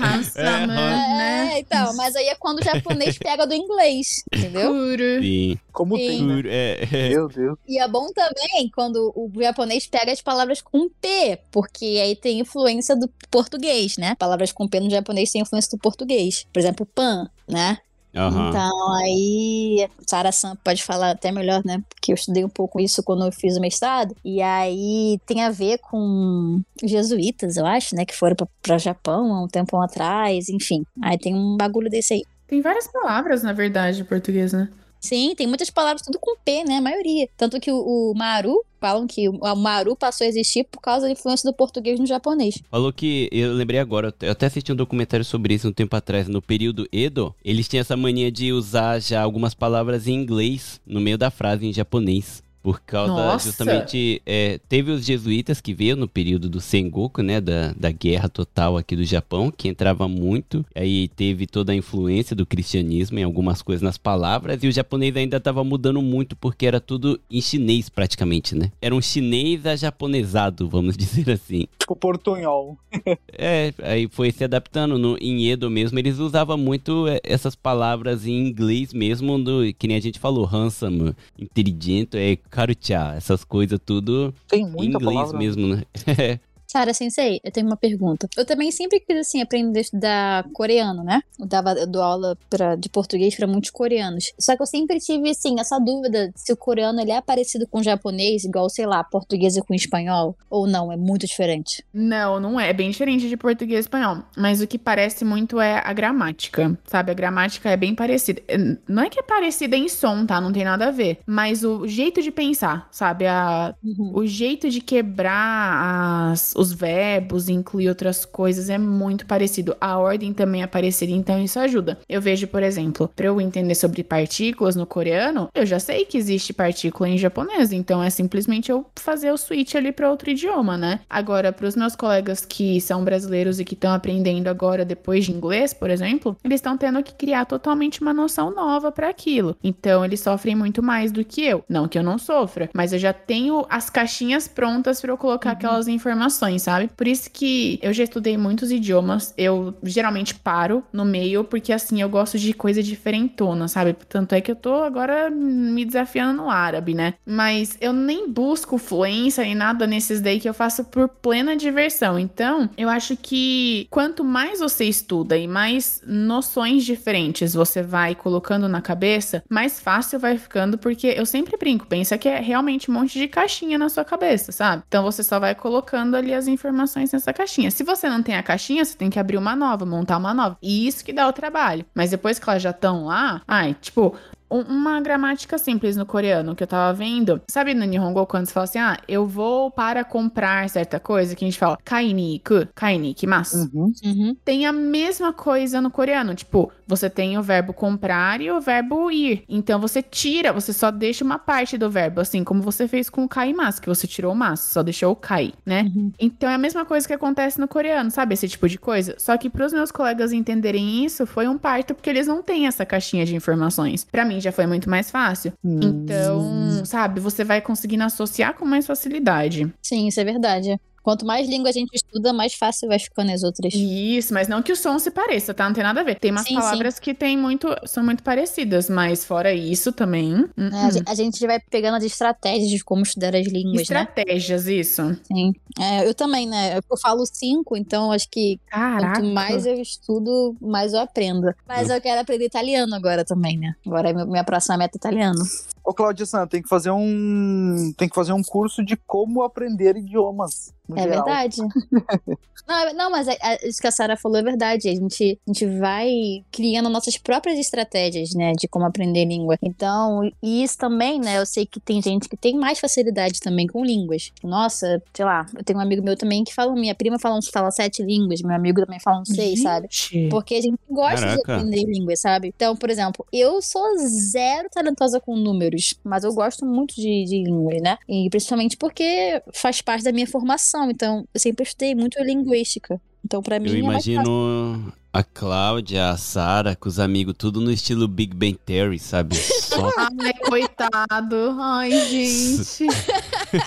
handsome, né? É, então, mas aí é quando o japonês pega do inglês, entendeu? Sim. Como Sim. tem, né? É, é. Meu Deus. E é bom também quando o japonês pega as palavras com P, porque aí tem influência do português, né? Palavras com P no japonês têm influência do português. Por exemplo, pan, né? Aham. Então aí, Sara Sam pode falar até melhor, né? Porque eu estudei um pouco isso quando eu fiz o mestrado. E aí tem a ver com jesuítas, eu acho, né? Que foram pra- pra Japão há um tempo atrás, enfim. Aí tem um bagulho desse aí. Tem várias palavras, na verdade, em português, né? Sim, tem muitas palavras tudo com P, né? A maioria. Tanto que o, o Maru, falam que o, Maru passou a existir por causa da influência do português no japonês. Falou que, eu lembrei agora, eu até assisti um documentário sobre isso um tempo atrás, no período Edo, eles tinham essa mania de usar já algumas palavras em inglês no meio da frase em japonês. Por causa, Nossa! justamente, é, teve os jesuítas que veio no período do Sengoku, né, da, da guerra total aqui do Japão, que entrava muito, aí teve toda a influência do cristianismo em algumas coisas nas palavras, e o japonês ainda estava mudando muito, porque era tudo em chinês praticamente, né? Era um chinês ajaponesado, vamos dizer assim. Tipo portunhol. É, aí foi se adaptando. No, em Edo mesmo, eles usavam muito é, essas palavras em inglês mesmo, do, que nem a gente falou, handsome, inteligente, é karucha, essas coisas tudo Tem em muita inglês palavra. mesmo, né? Sara Sensei, eu tenho uma pergunta. Eu também sempre quis, assim, aprender a estudar coreano, né? Eu dava eu dou aula pra, de português pra muitos coreanos. Só que eu sempre tive, assim, essa dúvida se o coreano ele é parecido com o japonês, igual, sei lá, português com espanhol, ou não, é muito diferente. Não, não é. É bem diferente de português e espanhol. Mas o que parece muito é a gramática, sabe? A gramática é bem parecida. É, Não é que é parecida em som, tá? Não tem nada a ver. Mas o jeito de pensar, sabe? A, o jeito de quebrar as- os verbos, incluir outras coisas é muito parecido. A ordem também é parecida, então isso ajuda. Eu vejo, por exemplo, pra eu entender sobre partículas no coreano, eu já sei que existe partícula em japonês, então é simplesmente eu fazer o switch ali pra outro idioma, né? Agora, pros meus colegas que são brasileiros e que estão aprendendo agora depois de inglês, por exemplo, eles estão tendo que criar totalmente uma noção nova pra aquilo. Então, eles sofrem muito mais do que eu. Não que eu não sofra, mas eu já tenho as caixinhas prontas pra eu colocar aquelas informações, sabe? Por isso que eu já estudei muitos idiomas. Eu geralmente paro no meio, porque assim eu gosto de coisa diferentona, sabe? Tanto é que eu tô agora me desafiando no árabe, né? Mas eu nem busco fluência nem nada nesses daí que eu faço por plena diversão. Então, eu acho que quanto mais você estuda e mais noções diferentes você vai colocando na cabeça, mais fácil vai ficando, porque eu sempre brinco, pensa que é realmente um monte de caixinha na sua cabeça, sabe? Então você só vai colocando ali as informações nessa caixinha. Se você não tem a caixinha, você tem que abrir uma nova, montar uma nova. E isso que dá o trabalho. Mas depois que elas já estão lá, ai, tipo, uma gramática simples no coreano que eu tava vendo. Sabe no Nihongo quando você fala assim, ah, eu vou para comprar certa coisa, que a gente fala kainiku, kainikimasu. Uhum. Uhum. Tem a mesma coisa no coreano, tipo, você tem o verbo comprar e o verbo ir. Então você tira, você só deixa uma parte do verbo, assim como você fez com o kaimasu, que você tirou o mas, só deixou o kai, né? Uhum. Então é a mesma coisa que acontece no coreano, sabe? Esse tipo de coisa. Só que pros meus colegas entenderem isso, foi um parto porque eles não têm essa caixinha de informações. Pra mim já foi muito mais fácil. Hum. Então, sabe, você vai conseguindo associar com mais facilidade. Sim, isso é verdade. Quanto mais língua a gente estuda, mais fácil vai ficando as outras. Isso, mas não que o som se pareça, tá? Não tem nada a ver. Tem umas Sim, palavras que tem muito, são muito parecidas, mas fora isso também. né? A uhum. gen- A gente vai pegando as estratégias de como estudar as línguas, né? Estratégias, isso. Sim. É, eu também, né? Eu falo cinco, então acho que Caraca. quanto mais eu estudo, mais eu aprendo. Mas eu quero aprender italiano agora também, né? Agora é minha próxima meta é italiano. Ô, Claudia San, tem que fazer um. Tem que fazer um curso de como aprender idiomas. No É geral. verdade. não, é- não, mas é- é- isso que a Sara falou é verdade. A gente, a gente vai criando nossas próprias estratégias, né, de como aprender língua. Então, e isso também, né, eu sei que tem gente que tem mais facilidade também com línguas. Nossa, sei lá, eu tenho um amigo meu também que fala, minha prima fala, uns- fala sete línguas, meu amigo também fala uns seis, sabe? Gente. Porque a gente gosta de Caraca. aprender línguas, sabe? Então, por exemplo, eu sou zero talentosa com números, mas eu gosto muito de, de línguas, né? E principalmente porque faz parte da minha formação. Então, eu sempre estudei muito linguística. Então, pra mim, Eu é imagino a Cláudia, a Sara, com os amigos, tudo no estilo Big Bang Theory, sabe? Só Ai, coitado. Ai, gente.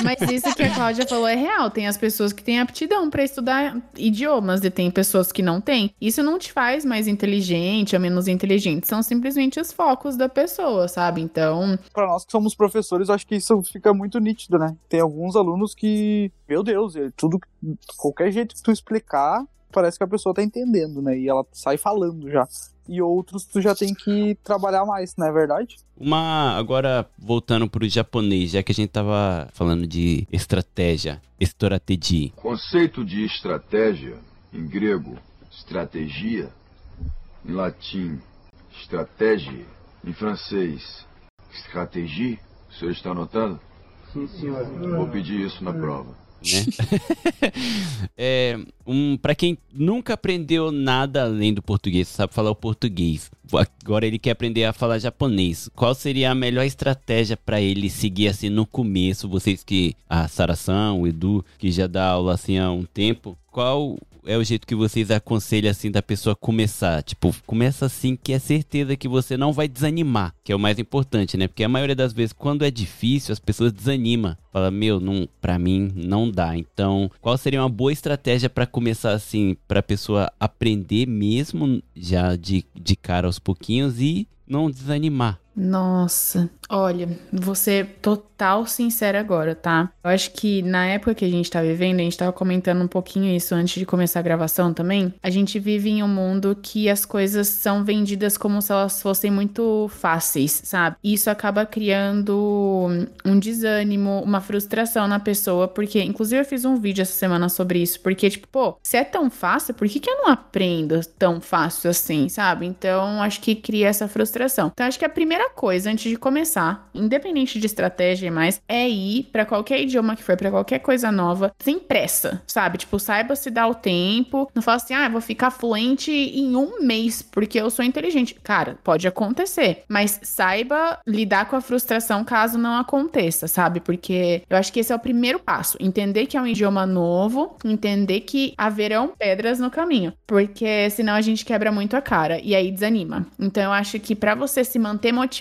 Mas isso que a Cláudia falou é real. Tem as pessoas que têm aptidão pra estudar idiomas e tem pessoas que não têm. Isso não te faz mais inteligente ou menos inteligente. São simplesmente os focos da pessoa, sabe? Então, Pra nós que somos professores, eu acho que isso fica muito nítido, né? Tem alguns alunos que, meu Deus, é tudo, qualquer jeito que tu explicar, parece que a pessoa tá entendendo, né? E ela sai falando já. E outros tu já tem que trabalhar mais, não é verdade? Uma, agora voltando pro japonês, já que a gente tava falando de estratégia, estratégia. Conceito de estratégia, em grego, estratégia, em latim, estratégia, em francês, stratégie. O senhor está anotando? Sim, senhor. Vou pedir isso na prova. Né? é, um, para quem nunca aprendeu nada além do português, sabe falar o português. Agora ele quer aprender a falar japonês. Qual seria a melhor estratégia para ele seguir assim no começo? Vocês que a Saração, o Edu, que já dá aula assim há um tempo, qual é o jeito que vocês aconselham assim da pessoa começar? Tipo, começa assim que é certeza que você não vai desanimar, que é o mais importante, né? Porque a maioria das vezes quando é difícil, as pessoas desanimam. Fala, meu, não, para mim não dá. Então, qual seria uma boa estratégia para começar assim, para pessoa aprender mesmo já de, de cara aos pouquinhos e não desanimar? Nossa, olha, ser total sincera agora, tá? Eu acho que na época que a gente tá vivendo, a gente tava comentando um pouquinho isso antes de começar a gravação também. A gente vive em um mundo que as coisas são vendidas como se elas fossem muito fáceis, sabe? Isso acaba criando um desânimo, uma frustração na pessoa, porque, inclusive, eu fiz um vídeo essa semana sobre isso, porque, tipo, pô, se é tão fácil, por que, que eu não aprendo tão fácil assim, sabe? Então, acho que cria essa frustração. Então, acho que a primeira coisa antes de começar, independente de estratégia e mais, é ir para qualquer idioma que for, para qualquer coisa nova, sem pressa, sabe? Tipo, saiba se dar o tempo. Não fala assim, ah, vou ficar fluente em um mês porque eu sou inteligente. Cara, pode acontecer, mas saiba lidar com a frustração caso não aconteça, sabe? Porque eu acho que esse é o primeiro passo. Entender que é um idioma novo, entender que haverão pedras no caminho, porque senão a gente quebra muito a cara e aí desanima. Então eu acho que para você se manter motivado,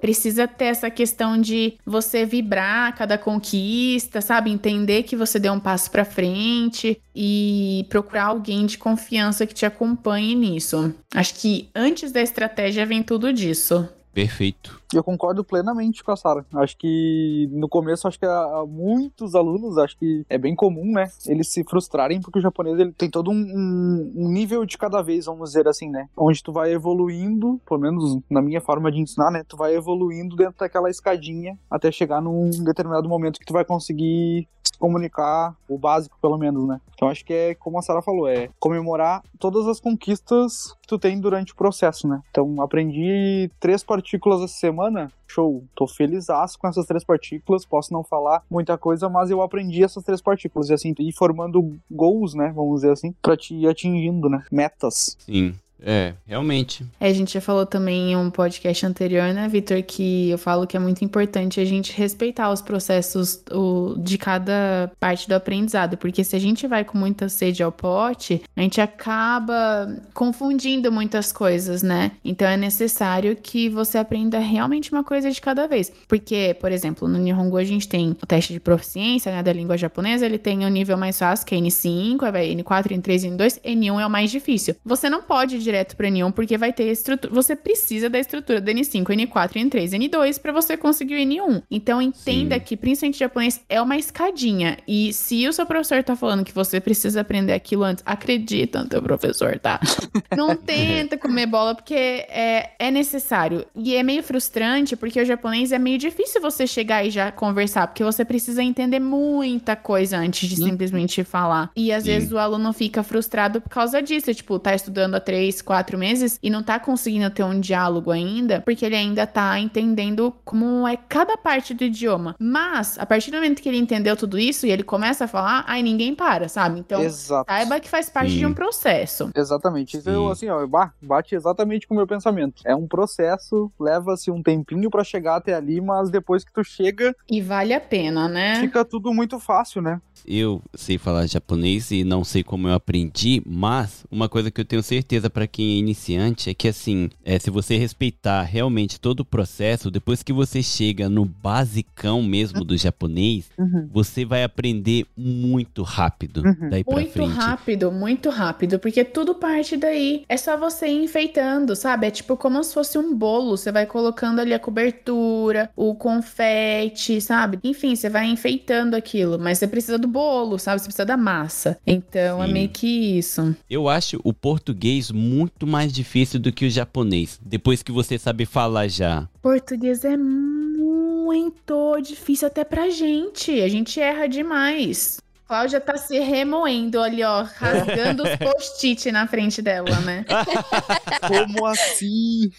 precisa ter essa questão de você vibrar cada conquista, sabe? Entender que você deu um passo para frente e procurar alguém de confiança que te acompanhe nisso. Acho que antes da estratégia vem tudo disso. Perfeito. E eu concordo plenamente com a Sara. Acho que no começo, acho que a, muitos alunos, acho que é bem comum, né? Eles se frustrarem porque o japonês ele tem todo um, um, nível de cada vez, vamos dizer assim, né? Onde tu vai evoluindo, pelo menos na minha forma de ensinar, né? Tu vai evoluindo dentro daquela escadinha até chegar num determinado momento que tu vai conseguir se comunicar, o básico pelo menos, né? Então acho que é como a Sara falou, é comemorar todas as conquistas que tu tem durante o processo, né? Então aprendi três partículas essa semana show, tô feliz com essas três partículas, posso não falar muita coisa, mas eu aprendi essas três partículas, e assim, ir formando goals, né, vamos dizer assim, pra te ir atingindo, né, metas. Sim. É, realmente. É, a gente já falou também em um podcast anterior, né, Vitor, que eu falo que é muito importante a gente respeitar os processos o, de cada parte do aprendizado, porque se a gente vai com muita sede ao pote, a gente acaba confundindo muitas coisas, né? Então é necessário que você aprenda realmente uma coisa de cada vez. Porque, por exemplo, no Nihongo a gente tem o teste de proficiência, né, da língua japonesa, ele tem o um nível mais fácil, que é N5, vai N4, N3, N2, N1 é o mais difícil. Você não pode direto para N1 porque vai ter estrutura. Você precisa da estrutura do N5, N4, N3, N2 para você conseguir o N1. Então entenda Sim. que principalmente japonês é uma escadinha e se o seu professor tá falando que você precisa aprender aquilo antes, acredita no teu professor, tá? Não tenta comer bola porque é, é necessário. E é meio frustrante porque o japonês é meio difícil você chegar e já conversar, porque você precisa entender muita coisa antes de simplesmente falar. E às Sim. vezes o aluno fica frustrado por causa disso, tipo, tá estudando há 3, quatro meses e não tá conseguindo ter um diálogo ainda, porque ele ainda tá entendendo como é cada parte do idioma. Mas, a partir do momento que ele entendeu tudo isso e ele começa a falar, aí ninguém para, sabe? Então, Exato. saiba que faz parte Sim. de um processo. Exatamente. Isso Sim. eu, assim, ó, ba- bate exatamente com o meu pensamento. É um processo, leva-se um tempinho pra chegar até ali, mas depois que tu chega, E vale a pena, né? fica tudo muito fácil, né? Eu sei falar japonês e não sei como eu aprendi, mas uma coisa que eu tenho certeza pra quem é iniciante é que assim, é, se você respeitar realmente todo o processo, depois que você chega no basicão mesmo do japonês, Uhum. você vai aprender muito rápido Uhum. daí pra Muito frente. rápido, muito rápido, porque tudo parte daí. É só você ir enfeitando, sabe? É tipo como se fosse um bolo. Você vai colocando ali a cobertura, o confete, sabe? Enfim, você vai enfeitando aquilo, mas você precisa do bolo, sabe? Você precisa da massa. Então é Sim. meio que isso. Eu acho o português muito mais difícil do que o japonês, depois que você sabe falar já. Português é muito difícil até pra gente. A gente erra demais. Cláudia tá se remoendo ali, ó, rasgando os post-it na frente dela, né? Como assim?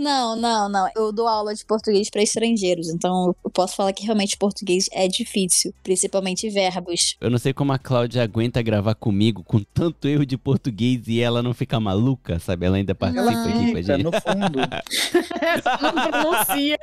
Não, não, não. Eu dou aula de português pra estrangeiros, então eu posso falar que realmente português é difícil, principalmente verbos. Eu não sei como a Cláudia aguenta gravar comigo com tanto erro de português e ela não fica maluca, sabe? Ela ainda participa Ela aqui com a gente. no fundo. Só não pronuncia.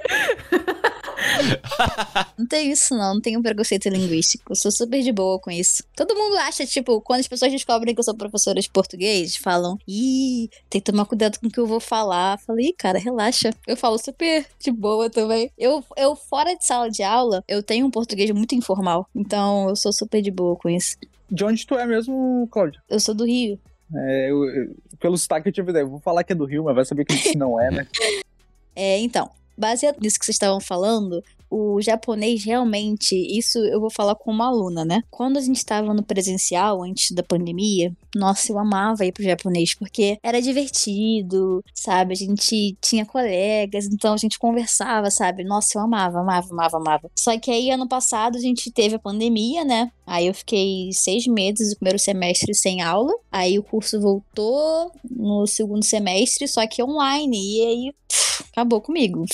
Não tem isso, não. Não tenho preconceito linguístico. Eu sou super de boa com isso. Todo mundo acha, tipo, quando as pessoas descobrem que eu sou professora de português, falam, ih, tem que tomar cuidado com o que eu vou falar. Falei, ih, cara, relaxa. Eu falo super de boa também. Eu, eu, fora de sala de aula, eu tenho um português muito informal. Então, eu sou super de boa com isso. De onde tu é mesmo, Cláudio? Eu sou do Rio. É, eu- eu- pelo sotaque eu tive ideia. Eu vou falar que é do Rio, mas vai saber que não é, né? É, então, baseado nisso que vocês estavam falando, o japonês realmente, isso eu vou falar com uma aluna, né? Quando a gente estava no presencial, antes da pandemia, nossa, eu amava ir pro japonês, porque era divertido, sabe? A gente tinha colegas, então a gente conversava, sabe? Nossa, eu amava, amava, amava, amava. Só que aí, ano passado, a gente teve a pandemia, né? Aí eu fiquei seis meses, o primeiro semestre, sem aula. Aí o curso voltou no segundo semestre, só que online. E aí, pff, acabou comigo.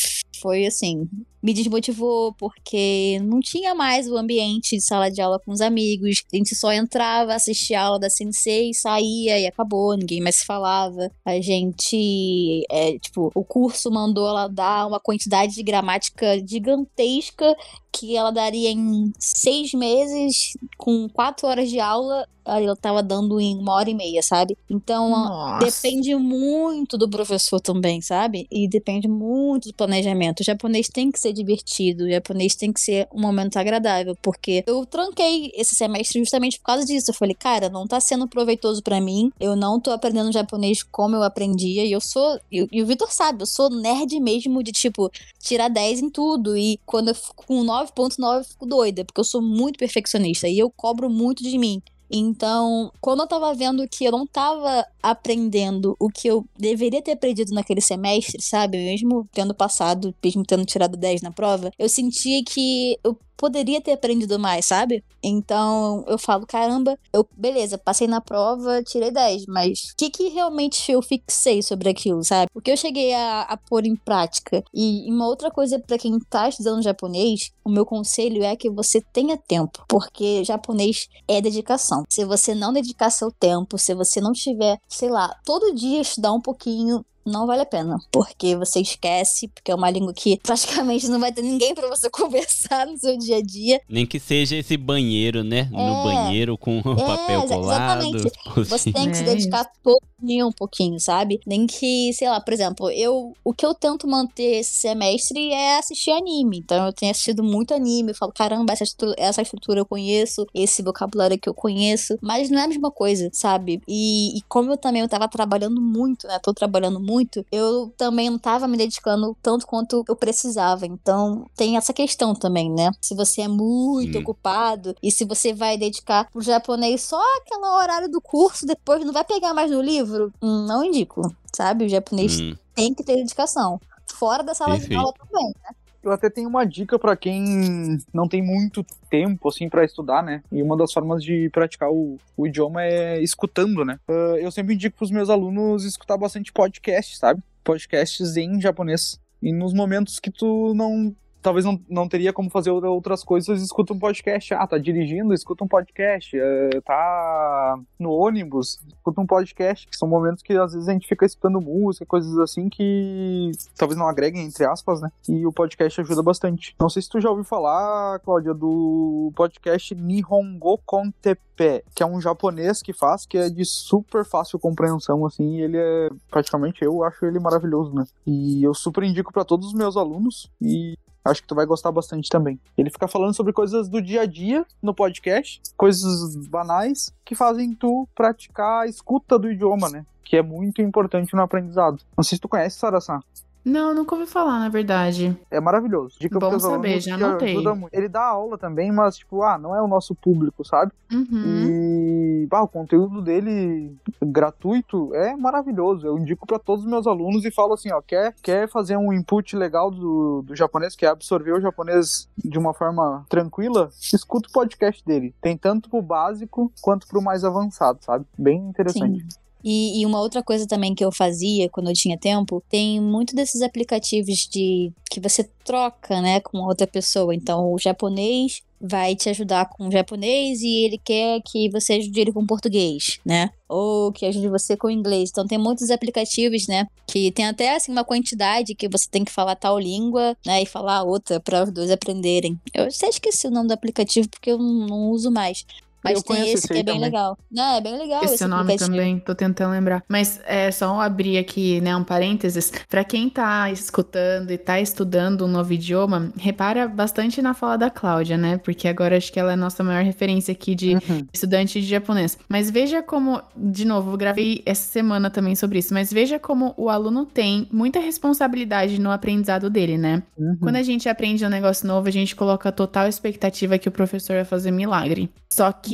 Foi assim, me desmotivou porque não tinha mais o ambiente de sala de aula com os amigos. A gente só entrava, assistia a aula da sensei, saía e acabou, ninguém mais se falava. A gente, é, tipo, o curso mandou ela dar uma quantidade de gramática gigantesca que ela daria em seis meses, com quatro horas de aula, ela tava dando em uma hora e meia, sabe? Então, Nossa. Depende muito do professor também, sabe? E depende muito do planejamento. O japonês tem que ser divertido, o japonês tem que ser um momento agradável, porque eu tranquei esse semestre justamente por causa disso. Eu falei, cara, não tá sendo proveitoso pra mim, eu não tô aprendendo japonês como eu aprendia, e eu sou. E, e o Vitor sabe, eu sou nerd mesmo de, tipo, tirar 10 em tudo, e quando eu fico com 9.9 eu fico doida, porque eu sou muito perfeccionista, e eu cobro muito de mim. Então, quando eu tava vendo que eu não tava aprendendo o que eu deveria ter aprendido naquele semestre, sabe? Mesmo tendo passado, mesmo tendo tirado 10 na prova, eu sentia que eu poderia ter aprendido mais, sabe? Então, eu falo, caramba, eu, beleza, passei na prova, tirei 10, mas o que que realmente eu fixei sobre aquilo, sabe? O que eu cheguei a, a pôr em prática? E uma outra coisa pra quem tá estudando japonês, o meu conselho é que você tenha tempo, porque japonês é dedicação. Se você não dedicar seu tempo, se você não tiver, sei lá, todo dia estudar um pouquinho, não vale a pena, porque você esquece, porque é uma língua que praticamente não vai ter ninguém pra você conversar no seu dia a dia. Nem que seja esse banheiro, né? No É. banheiro com o papel exa- colado. exatamente. Você tem que se É dedicar todo dia um pouquinho, sabe? Nem que, sei lá, por exemplo, eu o que eu tento manter esse semestre é assistir anime. Então eu tenho assistido muito anime, eu falo, caramba, essa estrutura, essa estrutura eu conheço, esse vocabulário que eu conheço, mas não é a mesma coisa, sabe? E, e como eu também eu tava trabalhando muito, né? Tô trabalhando muito, eu também não tava me dedicando tanto quanto eu precisava. Então tem essa questão também, né? Se você é muito Sim. ocupado e se você vai dedicar pro japonês só aquele horário do curso, depois não vai pegar mais no livro, hum, não indico, sabe? O japonês Hum, tem que ter dedicação. Fora da sala de aula também, né? Eu até tenho uma dica pra quem não tem muito tempo, assim, pra estudar, né? E uma das formas de praticar o, o idioma é escutando, né? Ah, eu sempre indico pros meus alunos escutar bastante podcast, sabe? Podcasts em japonês. E nos momentos que tu não talvez não, não teria como fazer outra- outras coisas, escuta um podcast. Ah, tá dirigindo, escuta um podcast. É, tá no ônibus, escuta um podcast. Que são momentos que às vezes a gente fica escutando música, coisas assim que talvez não agreguem, entre aspas, né? E o podcast ajuda bastante. Não sei se tu já ouviu falar, Cláudia, do podcast Nihongo Kontepe, que é um japonês que faz, que é de super fácil compreensão, assim, e ele é praticamente eu acho ele maravilhoso, né? E eu super indico pra todos os meus alunos e Acho que tu vai gostar bastante também. Ele fica falando sobre coisas do dia a dia no podcast, coisas banais que fazem tu praticar a escuta do idioma, né? Que é muito importante no aprendizado. Não sei se tu conhece, Sarasan. Não, nunca ouvi falar, na verdade. É maravilhoso. Dica Bom saber, alunos já que anotei. ajuda muito. Ele dá aula também, mas, tipo, ah, não é o nosso público, sabe? Uhum. E bah, o conteúdo dele gratuito é maravilhoso. Eu indico para todos os meus alunos e falo assim, ó, quer, quer fazer um input legal do, do japonês, quer absorver o japonês de uma forma tranquila, escuta o podcast dele. Tem tanto pro básico quanto pro mais avançado, sabe? Bem interessante. Sim. E, e uma outra coisa também que eu fazia quando eu tinha tempo, tem muito desses aplicativos de que você troca, né, com outra pessoa. Então, o japonês vai te ajudar com o japonês e ele quer que você ajude ele com português, né? Ou que ajude você com o inglês. Então tem muitos aplicativos, né? Que tem até assim uma quantidade que você tem que falar tal língua, né? E falar outra para os dois aprenderem. Eu até esqueci o nome do aplicativo porque eu não uso mais. Mas Eu tem esse esse que é bem também. legal. Não, é bem legal Esse, esse, nome aplicativo. também, tô tentando lembrar. Mas é só abrir aqui, né, um parênteses. Pra quem tá escutando e tá estudando um novo idioma, repara bastante na fala da Cláudia, né? Porque agora acho que ela é a nossa maior referência aqui de Uhum. estudante de japonês. Mas veja como, de novo, eu gravei essa semana também sobre isso, mas veja como o aluno tem muita responsabilidade no aprendizado dele, né? Uhum. Quando a gente aprende um negócio novo, a gente coloca total expectativa que o professor vai fazer milagre. Só que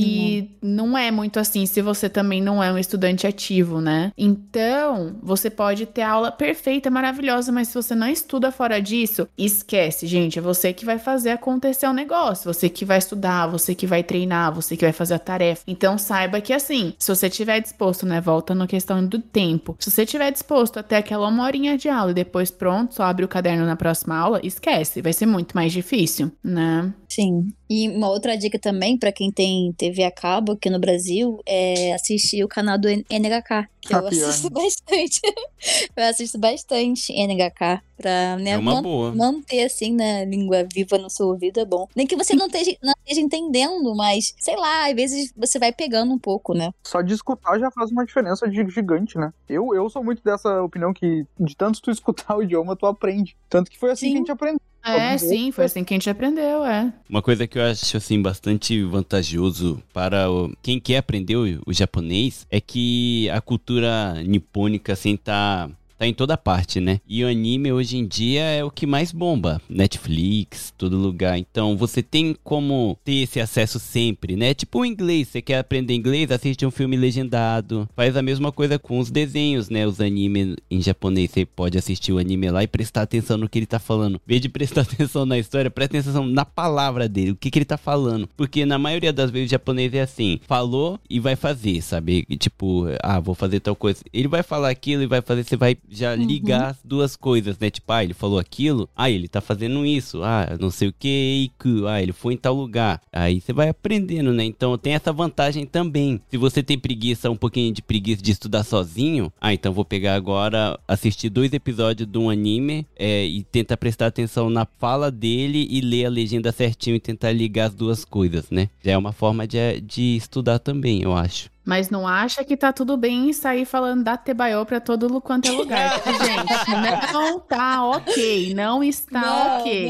não é muito assim se você também não é um estudante ativo, né? Então, você pode ter aula perfeita, maravilhosa, mas se você não estuda fora disso, esquece, gente. É você que vai fazer acontecer o negócio. Você que vai estudar, você que vai treinar, você que vai fazer a tarefa. Então, saiba que assim, se você estiver disposto, né? Volta na questão do tempo. Se você estiver disposto até aquela uma horinha de aula e depois pronto, só abre o caderno na próxima aula, esquece. Vai ser muito mais difícil, né? Sim. E uma outra dica também pra quem tem TV a cabo aqui no Brasil é assistir o canal do NHK. Que Ah, eu pior, assisto né? bastante. eu assisto bastante NHK pra né, É uma man- boa. manter assim na língua viva no seu ouvido é bom. Nem que você não esteja, não esteja entendendo, mas sei lá, às vezes você vai pegando um pouco, né? Só de escutar já faz uma diferença gi- gigante, né? Eu, eu sou muito dessa opinião que de tanto tu escutar o idioma, tu aprende. Tanto que foi assim Sim. que a gente aprendeu. É, sim, foi assim que a gente aprendeu, é. Uma coisa que eu acho assim bastante vantajoso para o- quem quer aprender o, o japonês é que a cultura nipônica assim tá tá em toda parte, né? E o anime hoje em dia é o que mais bomba, Netflix, todo lugar. Então você tem como ter esse acesso sempre, né? Tipo o inglês, você quer aprender inglês, assiste um filme legendado. Faz a mesma coisa com os desenhos, né? Os animes em japonês, você pode assistir o anime lá e prestar atenção no que ele tá falando. Em vez de prestar atenção na história, presta atenção na palavra dele, o que, que ele tá falando. Porque na maioria das vezes o japonês é assim, falou e vai fazer, sabe? Tipo, ah, vou fazer tal coisa. Ele vai falar aquilo e vai fazer, você vai já ligar as duas coisas, né? Tipo, ah, ele falou aquilo, ah, ele tá fazendo isso, ah, não sei o que, ah, ele foi em tal lugar. Aí você vai aprendendo, né? Então tem essa vantagem também. Se você tem preguiça, um pouquinho de preguiça de estudar sozinho, ah, então vou pegar agora, assistir dois episódios de um anime é, e tentar prestar atenção na fala dele e ler a legenda certinho e tentar ligar as duas coisas, né? Já é uma forma de, de estudar também, eu acho. Mas não acha que tá tudo bem em sair falando da Tebaio pra todo quanto é lugar, gente? Não tá ok, não está ok.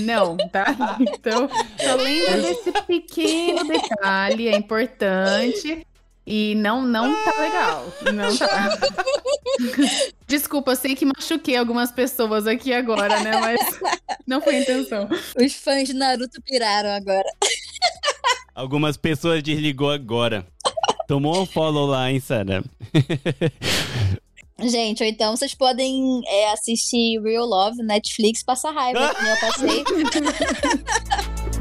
Não, tá? Então, só lembra desse pequeno detalhe, é importante. E não, não tá legal. Não tá. Desculpa, eu sei que machuquei algumas pessoas aqui agora, né? Mas não foi a intenção. Os fãs de Naruto piraram agora. Algumas pessoas desligou agora. Tomou um follow lá, hein, Sara? Gente, ou então vocês podem é, assistir Real Love, Netflix, passar raiva, que eu passei.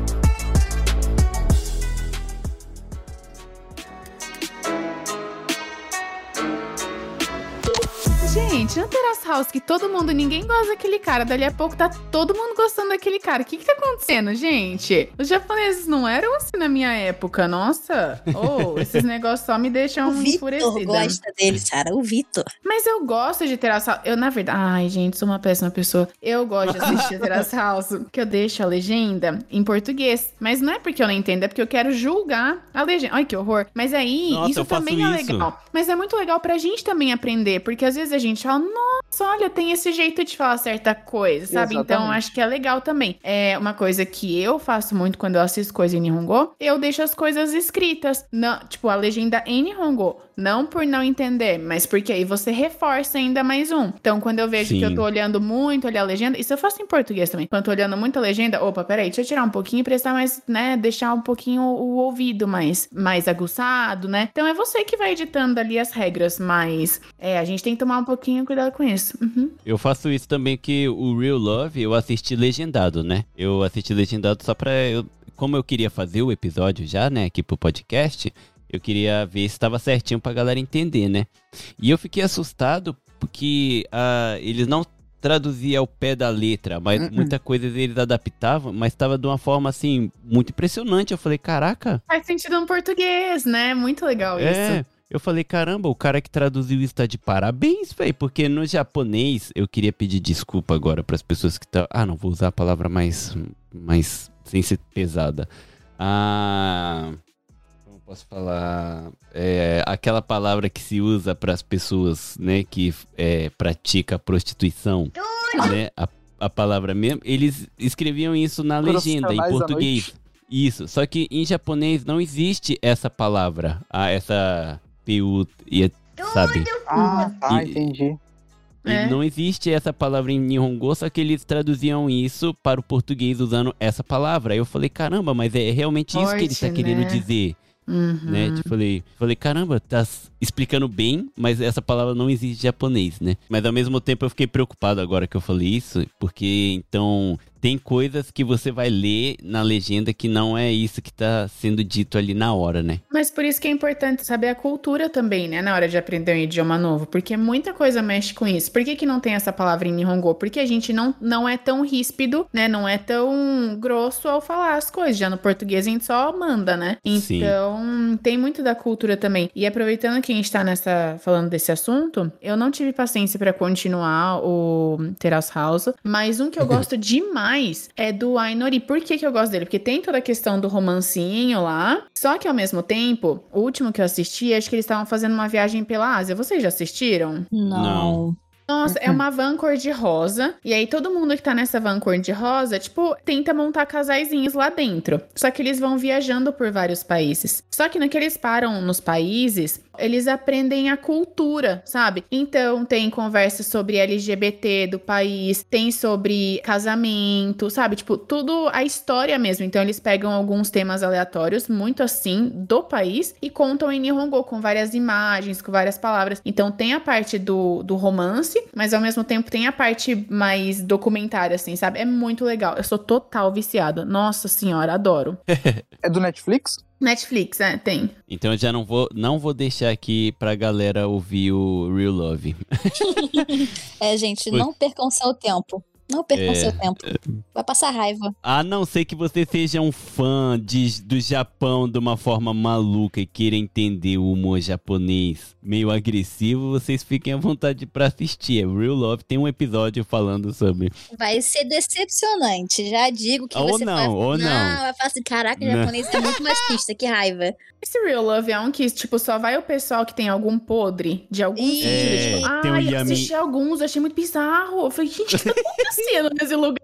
No Terrace House, que todo mundo, ninguém gosta daquele cara. Dali a pouco tá todo mundo gostando daquele cara. O que que tá acontecendo, gente? Os japoneses não eram assim na minha época, nossa. Oh, esses negócios só me deixam o Vitor enfurecida. gosta dele, Sara. O Vitor. Mas eu gosto de Terrace House. Eu, na verdade, ai, gente, sou uma péssima pessoa. Eu gosto de assistir Terrace House, que eu deixo a legenda em português. Mas não é porque eu não entendo, é porque eu quero julgar a legenda. Ai, que horror. Mas aí, Nossa, isso também é isso. legal. Mas é muito legal pra gente também aprender, porque às vezes a gente fala, nossa, olha, tem esse jeito de falar certa coisa, sabe? Então, Exatamente. acho que é legal também. É uma coisa que eu faço muito quando eu assisto coisa em Nihongo, eu deixo as coisas escritas. Não, tipo, a legenda em Nihongo. Não por não entender, mas porque aí você reforça ainda mais um. Então, quando eu vejo que eu Sim. tô olhando muito, olhar a legenda, isso eu faço em português também. Quando eu tô olhando muito a legenda, opa, peraí, deixa eu tirar um pouquinho e prestar mais, né, deixar um pouquinho o, o ouvido mais, mais aguçado, né? Então é você que vai editando ali as regras, mas é, a gente tem que tomar um pouquinho cuidado com isso. Uhum. Eu faço isso também que o Real Love eu assisti legendado, né? Eu assisti legendado só pra. Eu, como eu queria fazer o episódio já, né, aqui pro podcast, eu queria ver se estava certinho pra galera entender, né? E eu fiquei assustado porque ah, eles não traduziam ao pé da letra, mas Uh-uh. muita coisa eles adaptavam, mas estava de uma forma assim muito impressionante. Eu falei, caraca, Faz sentido no português, né? Muito legal é. isso. Eu falei, caramba, o cara que traduziu isso tá de parabéns, velho. Porque no japonês, eu queria pedir desculpa agora pras pessoas que estão. Ah, não vou usar a palavra mais. mais. sem ser pesada. Ah. Posso falar? É, aquela palavra que se usa pras pessoas, né, que é, pratica a prostituição. Né? A, a palavra mesmo. Eles escreviam isso na legenda, em português. Isso, só que em japonês não existe essa palavra, ah, essa PU, e- sabe? Ah, tá, entendi. É. Não existe essa palavra em Nihongo, só que eles traduziam isso para o português usando essa palavra. Aí eu falei, caramba, mas é realmente isso que ele tá Forte, querendo né? dizer, Uhum. né? Tipo, falei, falei, caramba, tá explicando bem, mas essa palavra não existe em japonês, né? Mas ao mesmo tempo eu fiquei preocupado agora que eu falei isso, porque então tem coisas que você vai ler na legenda que não é isso que tá sendo dito ali na hora, né? Mas por isso que é importante saber a cultura também, né? Na hora de aprender um idioma novo. Porque muita coisa mexe com isso. Por que, que não tem essa palavra em Nihongo? Porque a gente não, não é tão ríspido, né? Não é tão grosso ao falar as coisas. Já no português a gente só manda, né? Sim. Então, tem muito da cultura também. E aproveitando que a gente tá nessa, falando desse assunto, eu não tive paciência pra continuar o Terrace House. Mas um que eu gosto demais é do Ainori. Por que, que eu gosto dele? Porque tem toda a questão do romancinho lá. Só que ao mesmo tempo, o último que eu assisti, acho que eles estavam fazendo uma viagem pela Ásia. Vocês já assistiram? Não. Nossa, é uma van cor-de-rosa. E aí todo mundo que tá nessa van cor-de-rosa, tipo, tenta montar casaizinhos lá dentro. Só que eles vão viajando por vários países. Só que no que eles param nos países, eles aprendem a cultura, sabe? Então tem conversa sobre LGBT do país, tem sobre casamento, sabe? Tipo, tudo a história mesmo. Então eles pegam alguns temas aleatórios, muito assim, do país, e contam em Nihongo com várias imagens, com várias palavras. Então tem a parte do, do romance, mas ao mesmo tempo tem a parte mais documentária, assim, sabe? É muito legal. Eu sou total viciada. Nossa senhora, adoro. É do Netflix? Netflix, é, tem. Então eu já não vou, não vou deixar aqui pra galera ouvir o Real Love. É, gente, não percam seu tempo. Não percam É. seu tempo. Vai passar raiva. A não ser que você seja um fã de, do Japão de uma forma maluca e queira entender o humor japonês meio agressivo, vocês fiquem à vontade pra assistir. É Real Love tem um episódio falando sobre. Vai ser decepcionante. Já digo que Ou você não, vai... ou não. vai falar assim, caraca, Não. japonês é muito machista, que raiva. Esse Real Love é um que, tipo, só vai o pessoal que tem algum podre de algum sentido. É, Tipo, tem um ai, Yami- assisti alguns, achei muito bizarro. Eu falei, gente, o que tá acontecendo nesse lugar?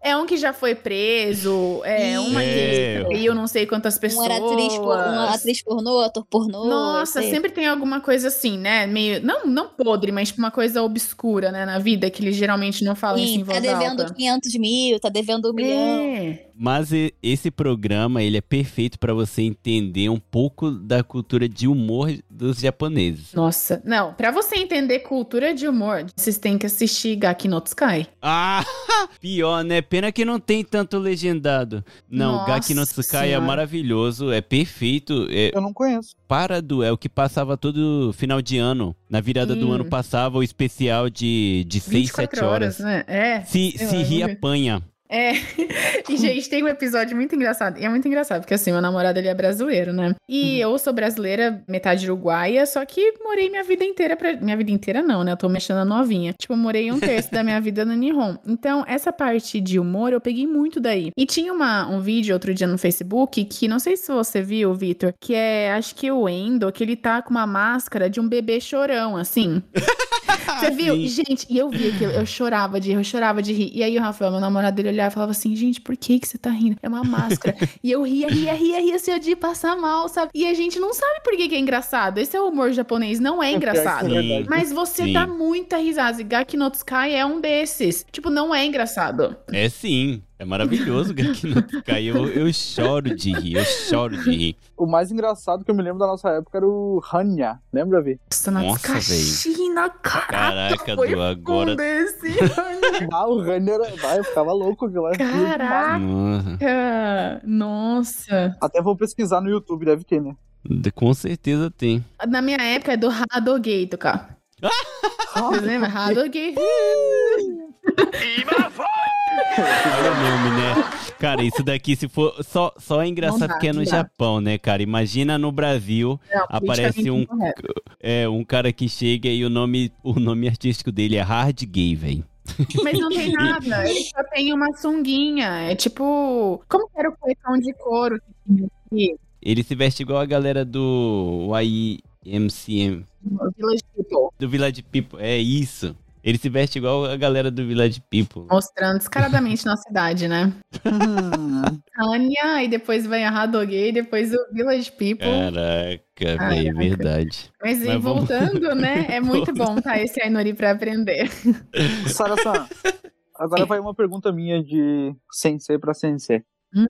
É um que já foi preso, é uma É. que traiu não sei quantas pessoas. Uma atriz, uma atriz pornô, ator pornô. Nossa, sempre tem alguma coisa assim, né? Meio. Não, não podre, mas tipo uma coisa obscura, né? Na vida, que eles geralmente não falam isso em Sim, voz tá devendo alta. 500 mil, tá devendo um milhão. É. Mas esse programa, ele é perfeito pra você entender um pouco da cultura de humor dos japoneses. Nossa, não, pra você entender cultura de humor, vocês têm que assistir Gaki no Tsukai. Ah, pior, né? Pena que não tem tanto legendado. Não, Nossa Gaki no Tsukai é Senhora. maravilhoso, é perfeito. É, Eu não conheço. para do é o que passava todo final de ano. Na virada do Hum. ano passava o especial de, de 6, 7 horas. né? É. Se, se ver. apanha. É. E, gente, tem um episódio muito engraçado. E é muito engraçado, porque assim, meu namorado ele é brasileiro, né? E eu sou brasileira, metade uruguaia, só que morei minha vida inteira pra. Minha vida inteira não, né? Eu tô mexendo a novinha. Tipo, morei um terço da minha vida no Nihon. Então, essa parte de humor eu peguei muito daí. E tinha uma, um vídeo outro dia no Facebook que não sei se você viu, Vitor, que é, acho que o Endo, que ele tá com uma máscara de um bebê chorão, assim. Você viu? Sim. Gente, e eu vi aquilo, eu chorava de rir, eu chorava de rir. E aí o Rafael, meu namorado, ele olhava e falava assim, gente, por que que você tá rindo? É uma máscara. e eu ria, ria, ria, ria, assim, de passar mal, sabe? E a gente não sabe por que que é engraçado. Esse é o humor japonês, não é engraçado. É verdade. Mas você Sim. dá muita risada. E Gaki no Tsukai é um desses. Tipo, não é engraçado. É sim. É maravilhoso Gaki no Tsukai. Eu, eu choro de rir, eu choro de rir. O mais engraçado que eu me lembro da nossa época era o Hanya. Lembra, Vi? Nossa, China, caraca. Caraca, foi Du, agora- um desse. Ah, o Hanya era. Vai, eu ficava louco lá. Caraca. Nossa. Até vou pesquisar no YouTube, deve ter, né? de- com certeza tem. Na minha época é do Hadogate, cara. Vocês lembram? Hadogate. Olha o nome, né? Cara, isso daqui, se for. Só, só é engraçado dá, porque é no. Japão, né, cara? Imagina no Brasil, Não, Aparece politicamente um- é um cara que chega e o nome, o nome artístico dele é Hard Gay, velho. Mas não tem nada. Ele só tem uma sunguinha. É tipo. Como que era o cuecão de couro que tinha aqui? Ele se veste igual a galera do YMCM, No Village People. do Village People. É isso. Ele se veste igual a galera do Village People. Mostrando descaradamente nossa idade, né? Anya, e depois vem a Hadogay, depois o Village People. Caraca, Caraca. velho, verdade. Mas, Mas vamos- voltando, né? É muito bom, tá? Esse Ainori pra aprender. Sara-san, agora vai uma pergunta minha de sensei pra sensei. Hum.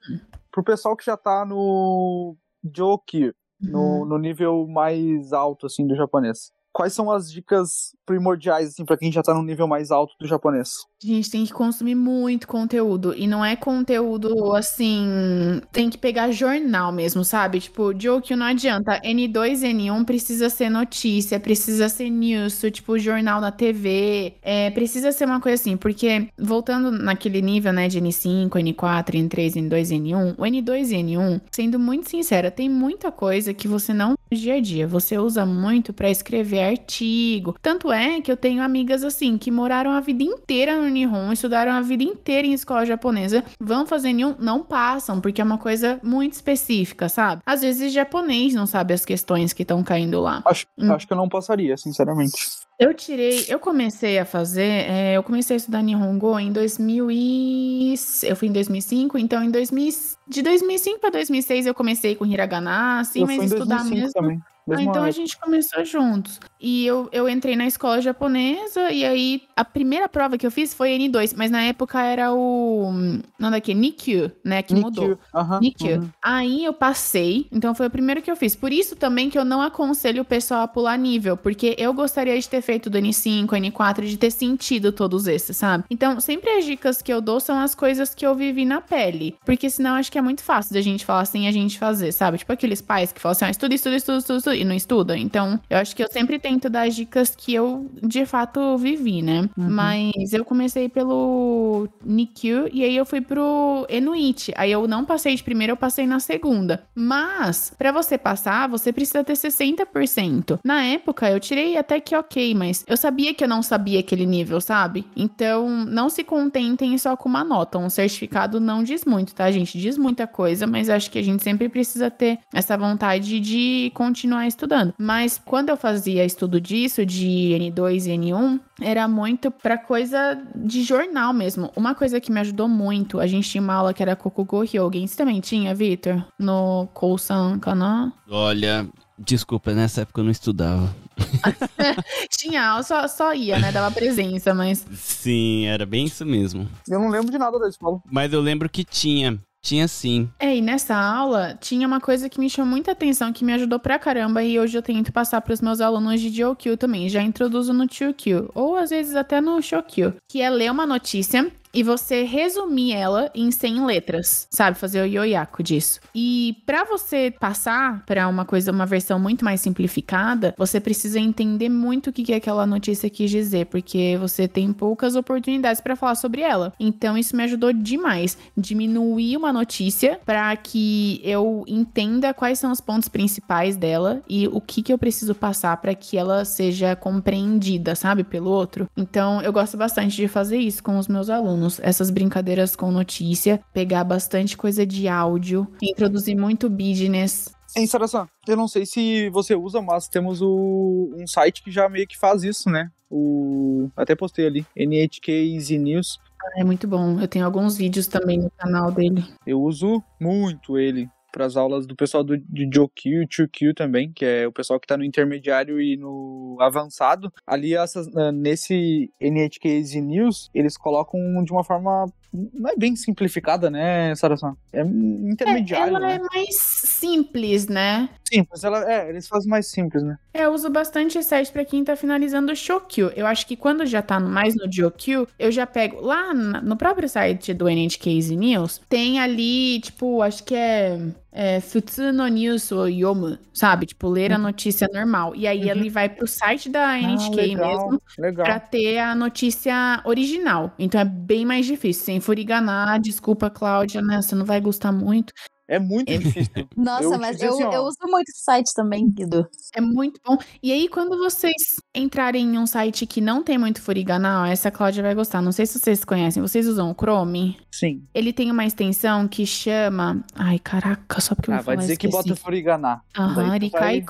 Pro pessoal que já tá no Jokyu, no, no nível mais alto, assim, do japonês. Quais são as dicas primordiais, assim, pra quem já tá no nível mais alto do japonês? Gente tem que consumir muito conteúdo. E não é conteúdo assim. Tem que pegar jornal mesmo, sabe? Tipo, Jokyo não adianta. N2 e N1 precisa ser notícia, precisa ser news, tipo, jornal na TV. É, precisa ser uma coisa assim. Porque, voltando naquele nível, né, de N5, N4, N3, N2 e N1, o N2 e N1, sendo muito sincera, tem muita coisa que você não dia a dia. Você usa muito pra escrever artigo. Tanto é que eu tenho amigas assim que moraram a vida inteira no Nihon, estudaram a vida inteira em escola japonesa, vão fazer nenhum, não passam, porque é uma coisa muito específica, sabe? Às vezes japonês não sabe as questões que estão caindo lá. Acho, Hum. acho que eu não passaria, sinceramente. Eu tirei, eu comecei a fazer, é, eu comecei a estudar Nihongo em 2000 e... Eu fui em 2005, então em 2000, de 2005 para 2006 eu comecei com Hiragana, assim, eu mas estudar 2005 mesmo... também. Ah, então a época. gente começou juntos. E eu, eu entrei na escola japonesa, e aí a primeira prova que eu fiz foi N2, mas na época era o. Não daqui, Nikyu, né? Que mudou. Nikyu, aham, Nikyu. uhum. Aí eu passei, então foi o primeiro que eu fiz. Por isso também que eu não aconselho o pessoal a pular nível, porque eu gostaria de ter feito do N5, N4, de ter sentido todos esses, sabe? Então, sempre as dicas que eu dou são as coisas que eu vivi na pele, porque senão acho que é muito fácil da gente falar sem a gente fazer, sabe? Tipo aqueles pais que falam assim, ah, estuda, estuda, estuda, estuda, estuda, e não estuda. Então, eu acho que eu sempre tento dar as dicas que eu de fato vivi, né? Uhum. Mas eu comecei pelo Nikyu e aí eu fui pro Enuit. Aí eu não passei de primeira, eu passei na segunda. Mas, pra você passar, você precisa ter 60%. Na época, eu tirei até que ok, mas eu sabia que eu não sabia aquele nível, sabe? Então, não se contentem só com uma nota. Um certificado não diz muito, tá, gente? Diz muita coisa, mas acho que a gente sempre precisa ter essa vontade de continuar estudando. Mas quando eu fazia estudo disso, de N2 e N1, era muito pra coisa de jornal mesmo. Uma coisa que me ajudou muito, a gente tinha uma aula que era Kokugo Hyogen. Você também tinha, Vitor? No Kousan Kana? Olha, desculpa, nessa época eu não estudava. tinha aula, só, só ia, né? Dava presença, mas... Sim, era bem isso mesmo. Eu não lembro de nada da escola. Mas eu lembro que tinha. Tinha sim. É, e nessa aula tinha uma coisa que me chamou muita atenção, que me ajudou pra caramba, e hoje eu tento passar pros meus alunos de JOQ também. Já introduzo no 2Q, ou às vezes até no SHOQ, que é ler uma notícia e você resumir ela em 100 letras, sabe? Fazer o yoyaku disso. E para você passar para uma coisa, uma versão muito mais simplificada, você precisa entender muito o que, que aquela notícia quis dizer, porque você tem poucas oportunidades para falar sobre ela. Então isso me ajudou demais, diminuir uma notícia para que eu entenda quais são os pontos principais dela e o que que eu preciso passar para que ela seja compreendida, sabe, pelo outro. Então eu gosto bastante de fazer isso com os meus alunos essas brincadeiras com notícia, pegar bastante coisa de áudio, introduzir muito business. Em Sarasan, eu não sei se você usa, mas temos o, um site que já meio que faz isso, né? O, até postei ali, NHK Easy News. É muito bom. Eu tenho alguns vídeos também no canal dele. Eu uso muito ele para as aulas do pessoal do, de JoQ, 2Q também, que é o pessoal que está no intermediário e no avançado. Ali, essas, nesse NHK Easy News, eles colocam de uma forma não é bem simplificada, né, Sarasan? É intermediário. É, ela né? é mais simples, né? Simples, ela, é, eles fazem mais simples, né? É, eu uso bastante esse site pra quem tá finalizando o Shokyu. Eu acho que quando já tá mais no Jokyu, eu já pego lá no próprio site do NHK News, tem ali, tipo, acho que é é, Futsu no News ou Yomu, sabe? Tipo, ler a notícia normal. E aí Uhum. ele vai pro site da NHK ah, legal, mesmo Legal. pra ter a notícia original. Então é bem mais difícil. Sem furiganar, desculpa, Cláudia, né? Você não vai gostar muito. É muito É. difícil. Nossa, Eu mas eu, assim, eu uso muito esse site também, Guido. É muito bom. E aí, quando vocês entrarem em um site que não tem muito furiganá, ó, essa Cláudia vai gostar. Não sei se vocês conhecem. Vocês usam o Chrome? Sim. Ele tem uma extensão que chama. Ai, caraca, só porque eu Ah, vou vai falar dizer que esqueci. bota Furiganá. Aham, tu vai-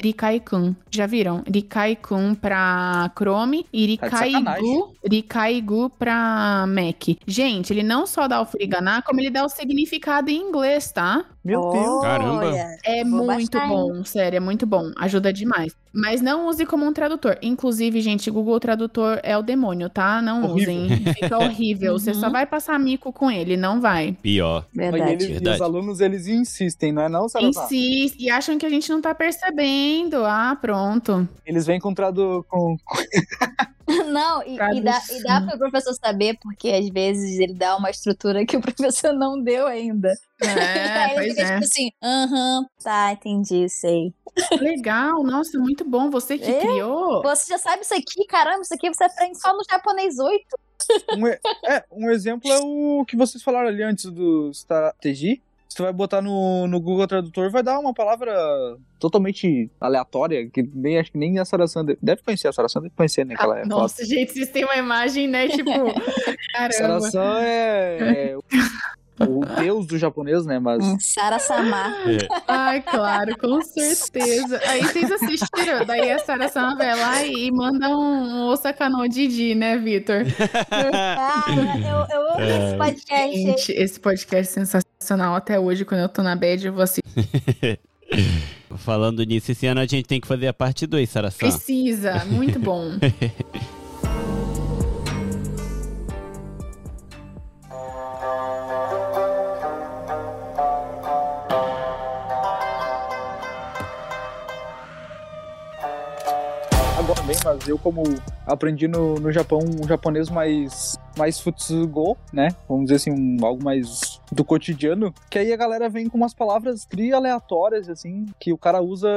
Rikai-kun. Já viram? Rikai-kun pra Chrome e Tá Rikaigu pra Mac. Gente, ele não só dá o furiganá, como ele dá o significado em inglês, tá? Meu Deus. Caramba. É Vou muito baixar, bom, sério, é muito bom. Ajuda demais. Mas não use como um tradutor. Inclusive, gente, Google Tradutor é o demônio, tá? Não Horrível. usem. Fica horrível. Você só Uhum. vai passar mico com ele, não vai. Pior. E, Verdade. eles- e Verdade. os alunos, eles insistem, não é não, Salazar? Insiste e acham que a gente não tá percebendo. Ah, pronto. Eles vêm com, tradu... com Não, e, e dá, e dá para o professor saber, porque às vezes ele dá uma estrutura que o professor não deu ainda. É, Aí ele fica é. tipo assim, aham, tá, entendi, sei. Legal, nossa, muito bom. Você que É? criou. Você já sabe isso aqui? Caramba, isso aqui você aprende só no japonês 8. Um, é, um exemplo é o que vocês falaram ali antes do strategy. Se tu vai botar no, no Google Tradutor, vai dar uma palavra totalmente aleatória, que nem acho que nem a Sarasan deve, deve conhecer. A Sarasan deve conhecer, né? É Ah, Nossa, gente, vocês têm uma imagem, né? Tipo, caramba. Sarasan é, é o, deus do japonês, né? Mas Sara Samar. Ai, claro, com certeza. Aí vocês assistiram, daí a Sarah Sama vai lá e manda um Osaka no Didi, né, Vitor? Ah, eu, eu amo esse podcast. Gente, esse podcast é sensacional. Até hoje, quando eu tô na bed, eu vou assistir. Falando nisso, esse ano a gente tem que fazer a parte 2, Sarasan. Precisa, muito bom. eu como aprendi no, no Japão um japonês mais mais futsugo, né? Vamos dizer assim, um, algo mais do cotidiano, que aí a galera vem com umas palavras tri aleatórias, assim, que o cara usa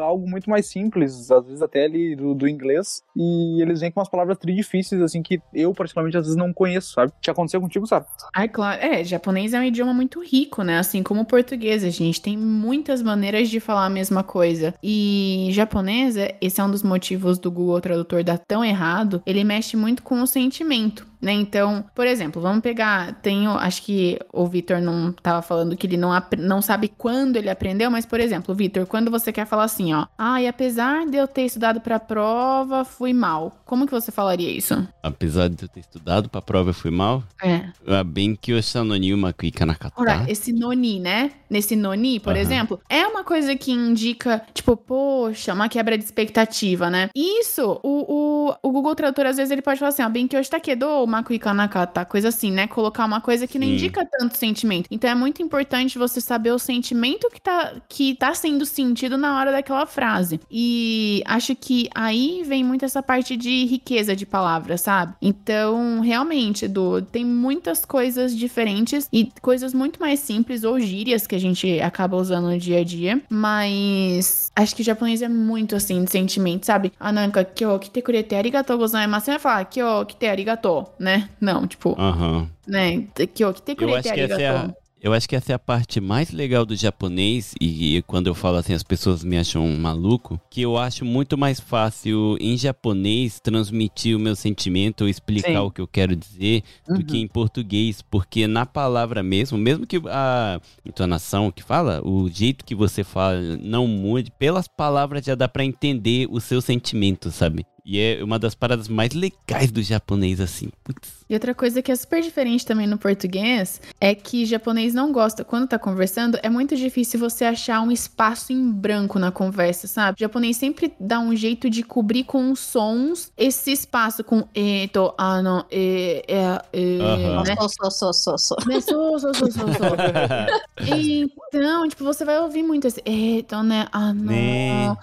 algo muito mais simples, às vezes até ali do, do inglês, e eles vêm com umas palavras tri difíceis, assim, que eu particularmente às vezes não conheço, sabe? Te aconteceu contigo, sabe? Ai, claro. É, japonês é um idioma muito rico, né? Assim como o português, a gente tem muitas maneiras de falar a mesma coisa. E japonês, esse é um dos motivos do Google Tradutor dar tão errado, ele mexe muito com o sentimento. Né? Então, por exemplo, vamos pegar. Tenho, acho que o Vitor não tava falando que ele não, não sabe quando ele aprendeu, mas, por exemplo, Vitor, quando você quer falar assim, ó, ah, e apesar de eu ter estudado pra prova, fui mal. Como que você falaria isso? Apesar de eu ter estudado pra prova, eu fui mal. É. Ah, Bem que eu sanoni uma kuika nakata. Ora, esse noni, né? Nesse noni, por Aham. exemplo, é uma coisa que indica, tipo, poxa, uma quebra de expectativa, né? Isso, o, o, o Google Tradutor, às vezes, ele pode falar assim, ó, bem que hoje tá quedou, umaku ikanakata, coisa assim, né? Colocar uma coisa que não Sim. indica tanto sentimento. Então é muito importante você saber o sentimento que tá, que tá sendo sentido na hora daquela frase. E acho que aí vem muito essa parte de riqueza de palavras, sabe? Então, realmente, Edu, tem muitas coisas diferentes e coisas muito mais simples ou gírias que a gente acaba usando no dia a dia, mas acho que o japonês é muito assim de sentimento, sabe? Ah, não, kyo kite kurete arigatou gozaimasu. Você vai falar kyo kite arigatou, né? Não, tipo, Aham. Né? Kyo kite Eu kurete acho que essa é a, eu acho que essa é a parte mais legal do japonês e, quando eu falo assim as pessoas me acham um maluco, que eu acho muito mais fácil em japonês transmitir o meu sentimento ou explicar Sim. o que eu quero dizer do Uhum. que em português, porque na palavra mesmo, mesmo que a entonação que fala, o jeito que você fala não mude, pelas palavras já dá pra entender o seu sentimento, sabe? E é uma das paradas mais legais do japonês assim. Putz. E outra coisa que é super diferente também no português é que japonês não gosta, quando tá conversando, é muito difícil você achar um espaço em branco na conversa, sabe? O japonês sempre dá um jeito de cobrir com sons esse espaço com eto, ano, e, é, e, Aham. né? Sou, sou, sou, sou, sou. Né, sou, sou, sou, sou, sou. Então, tipo, você vai ouvir muito esse eto, né? Ah, né, não.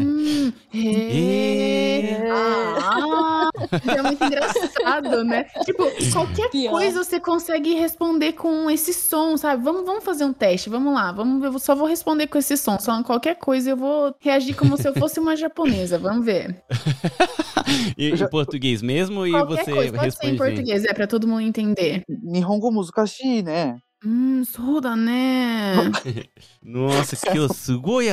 É. É. é... Muito engraçado, né? Tipo, qualquer Pior. coisa você consegue responder com esse som, sabe? Vamos, vamos fazer um teste, vamos lá. Vamos, eu só vou responder com esse som. Só qualquer coisa eu vou reagir como se eu fosse uma japonesa. Vamos ver. e, em português mesmo? E qualquer você coisa, pode ser em português, é pra todo mundo entender. Nihongo muzukashi, né? Hum, né? Nossa, que eu sugoi.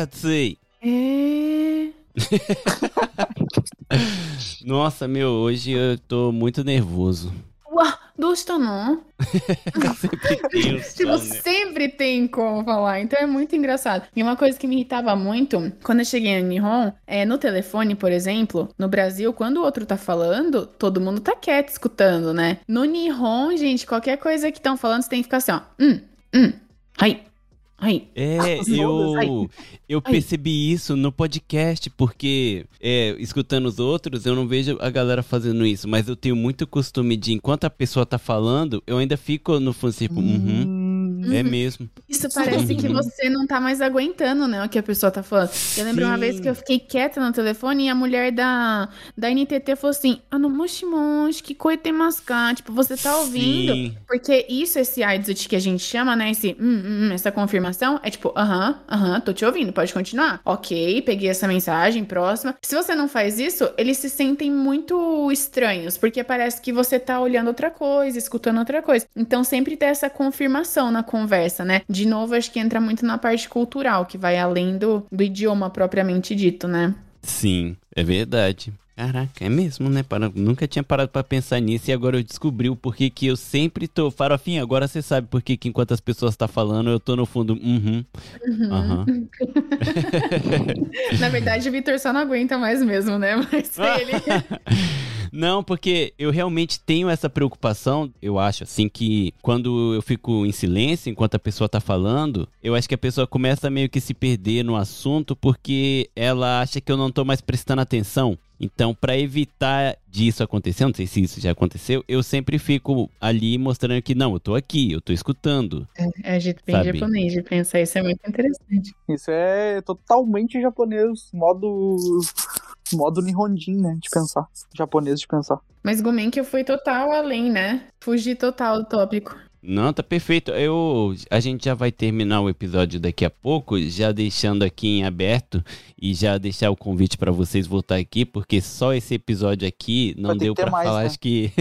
É. Nossa, meu, hoje eu tô muito nervoso. Uá, dosta não? Sempre tem Tipo, né? sempre tem como falar. Então é muito engraçado. E uma coisa que me irritava muito, quando eu cheguei no Nihon, é no telefone, por exemplo, no Brasil, quando o outro tá falando, todo mundo tá quieto escutando, né? No Nihon, gente, qualquer coisa que estão falando, você tem que ficar assim, ó. Hum, hum, ai, ai. É, eu, ai. eu Ai. percebi isso no podcast, porque é, escutando os outros, eu não vejo a galera fazendo isso, mas eu tenho muito costume de, enquanto a pessoa tá falando, eu ainda fico no fundo, tipo, uhum, Hum, é mesmo. Isso parece que você não tá mais aguentando, né, o que a pessoa tá falando. Eu lembro uma Sim. vez que eu fiquei quieta no telefone e a mulher da, da NTT falou assim: Ah, no moshi moshi, que coisa tem mascar. Tipo, você tá ouvindo? Sim. Porque isso, esse aidzut que a gente chama, né? Esse hum, hum, essa confirmação é tipo, aham, aham, tô te ouvindo, pode continuar. Ok, peguei essa mensagem, próxima. Se você não faz isso, eles se sentem muito estranhos, porque parece que você tá olhando outra coisa, escutando outra coisa. Então sempre tem essa confirmação na conversa, né? De novo, acho que entra muito na parte cultural, que vai além do, do idioma propriamente dito, né? Sim, é verdade. Caraca, é mesmo, né? Para- nunca tinha parado pra pensar nisso e agora eu descobri o porquê que eu sempre tô. Farofinha, agora você sabe por que enquanto as pessoas tá falando, eu tô no fundo. Uhum. Aham. Na verdade, o Vitor só não aguenta mais mesmo, né? Mas ele. Não, porque eu realmente tenho essa preocupação. Eu acho assim que quando eu fico em silêncio enquanto a pessoa tá falando, eu acho que a pessoa começa meio que se perder no assunto porque ela acha que eu não tô mais prestando atenção. Então, pra evitar disso acontecer, não sei se isso já aconteceu, eu sempre fico ali mostrando que não, eu tô aqui, eu tô escutando. É jeito bem Sabe? japonês de pensar, isso é muito interessante. Isso é totalmente japonês, modo. modo Nihonjin, né? De pensar. Japonês de pensar. Mas Gomenki foi total além, né? Fugir total do tópico. Não, tá perfeito. Eu, a gente já vai terminar o episódio daqui a pouco, já deixando aqui em aberto e já deixar o convite pra vocês voltar aqui, porque só esse episódio aqui não deu mais, falar, né? acho que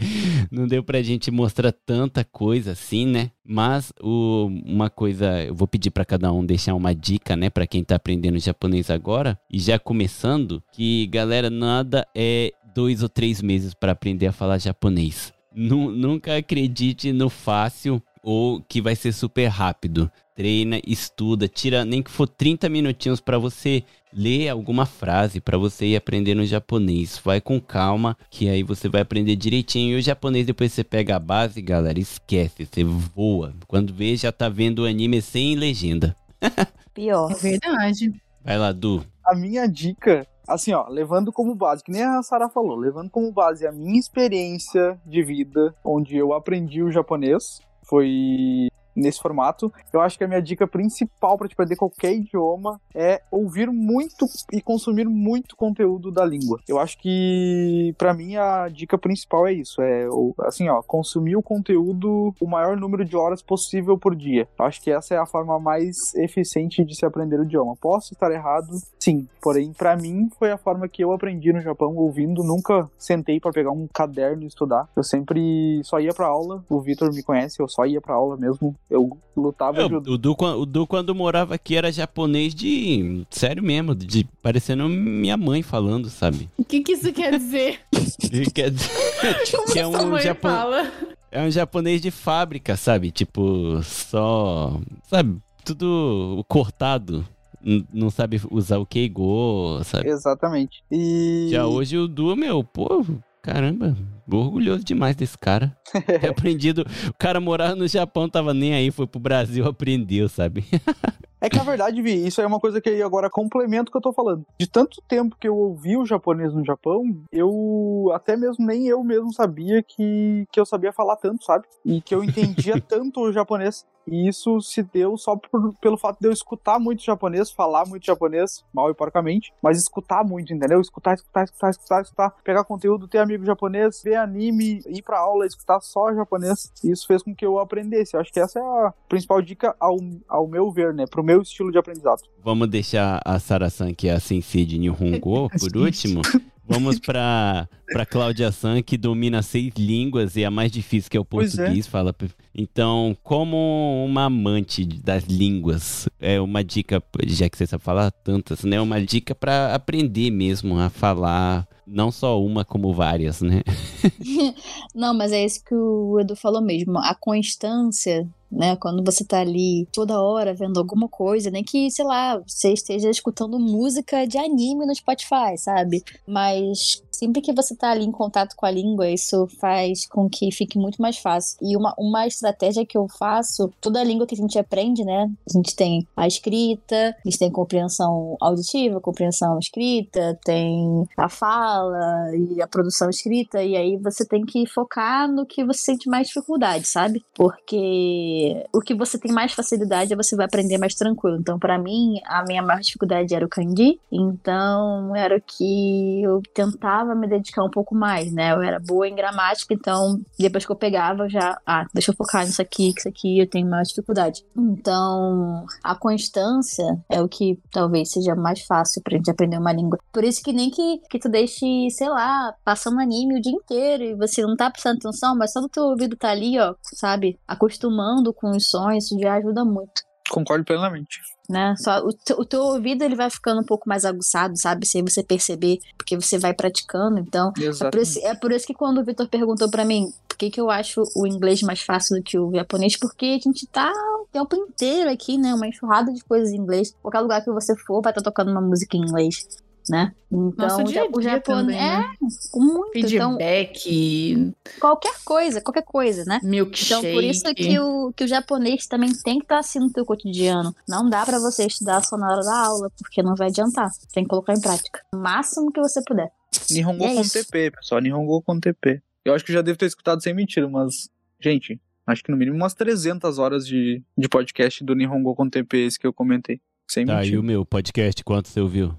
não deu pra gente mostrar tanta coisa assim, né? Mas o, uma coisa, eu vou pedir pra cada um deixar uma dica, né, Pra quem tá aprendendo japonês agora e já começando, que galera, nada é dois ou três meses pra aprender a falar japonês. Nu- nunca acredite no fácil ou que vai ser super rápido. Treina, estuda, tira nem que for 30 minutinhos pra você ler alguma frase, pra você ir aprendendo japonês. Vai com calma, que aí você vai aprender direitinho. E o japonês depois você pega a base, galera, esquece, você voa. Quando vê já tá vendo o anime sem legenda. Pior. É verdade. Vai lá, Du. A minha dica Assim, ó, levando como base, que nem a Sara falou, levando como base a minha experiência de vida, onde eu aprendi o japonês, foi nesse formato. Eu acho que a minha dica principal para te aprender qualquer idioma é ouvir muito e consumir muito conteúdo da língua. Eu acho que para mim a dica principal é isso, é assim, ó, consumir o conteúdo o maior número de horas possível por dia. Eu acho que essa é a forma mais eficiente de se aprender o idioma. Posso estar errado? Sim, porém para mim foi a forma que eu aprendi no Japão ouvindo, nunca sentei para pegar um caderno e estudar. Eu sempre só ia para aula. O Vitor me conhece, eu só ia para aula mesmo eu lutava É, de o, Du, o Du, quando morava aqui, era japonês de. Sério mesmo, de parecendo minha mãe falando, sabe? O que, que isso quer dizer? Quer dizer, Como que é sua um, mãe japo- fala? é um japonês de fábrica, sabe? Tipo, só. Sabe? Tudo cortado. N- Não sabe usar o Keigo, sabe? Exatamente. E Já hoje o Du, meu, pô, caramba, orgulhoso demais desse cara. Ter aprendido. O cara morava no Japão, tava nem aí, foi pro Brasil, aprendeu, sabe? É que na verdade, Vi, isso é uma coisa que aí agora complemento o que eu tô falando. De tanto tempo que eu ouvi o japonês no Japão, eu até mesmo nem eu mesmo sabia que, que eu sabia falar tanto, sabe? E que eu entendia tanto o japonês. E isso se deu só por- pelo fato de eu escutar muito japonês, falar muito japonês, mal e porcamente, mas escutar muito, entendeu? Escutar, escutar, escutar, escutar, escutar, pegar conteúdo, ter amigo japonês, ver anime, ir pra aula, escutar só japonês. E isso fez com que eu aprendesse. Eu acho que essa é a principal dica ao, ao meu ver, né? Pro meu estilo de aprendizado. Vamos deixar a Sara-san, que é a sensei de Nihongo, por último. Vamos pra Cláudia San, que domina seis línguas e a mais difícil, que é o é. português. Fala. Então, como uma amante das línguas, é uma dica, já que você sabe falar tantas, né? Uma dica pra aprender mesmo a falar, não só uma, como várias, né? Não, mas é isso que o Edu falou mesmo. A constância, né? Quando você tá ali toda hora vendo alguma coisa, nem que, sei lá, você esteja escutando música de anime no Spotify, sabe? Mas sempre que você tá ali em contato com a língua, isso faz com que fique muito mais fácil. E uma, uma estratégia que eu faço, toda língua que a gente aprende, né? A gente tem a escrita, a gente tem compreensão auditiva, compreensão escrita, tem a fala e a produção escrita, e aí você tem que focar no que você sente mais dificuldade, sabe? Porque o que você tem mais facilidade é você vai aprender mais tranquilo. Então, pra mim, a minha maior dificuldade era o kanji, então era o que eu tentava me dedicar um pouco mais, né? Eu era boa em gramática, então depois que eu pegava, eu já, ah, deixa eu focar nisso aqui, que isso aqui eu tenho mais dificuldade. Então, a constância é o que talvez seja mais fácil pra gente aprender uma língua. Por isso que nem que, que tu deixe, sei lá, passando anime o dia inteiro e você não tá prestando atenção, mas só do teu ouvido tá ali, ó, sabe? Acostumando com os sons, isso já ajuda muito Concordo plenamente. né? Só o, teu- o teu ouvido ele vai ficando um pouco mais aguçado, sabe? Sem você perceber, porque você vai praticando. Então, é por, isso, é por isso que quando o Vitor perguntou pra mim por que, que eu acho o inglês mais fácil do que o japonês, porque a gente tá o tempo inteiro aqui, né? Uma enxurrada de coisas em inglês. Qualquer lugar que você for, vai estar tocando uma música em inglês, né? Então, Nosso o dia o japonês. também, né? É, muito. Então, Feedback, qualquer coisa, qualquer coisa, né? milkshake. Então, por isso que o, que o japonês também tem que estar assim no teu cotidiano. Não dá pra você estudar só na hora da aula, porque não vai adiantar. Tem que colocar em prática. O máximo que você puder. Nihongo É com isso. TP, pessoal. Nihongo com TP. Eu acho que já devo ter escutado sem mentira, mas, gente, acho que no mínimo umas 300 horas de, de podcast do Nihongo com TP, esse que eu comentei. Sem Tá, e mentira. o meu podcast, quanto você ouviu?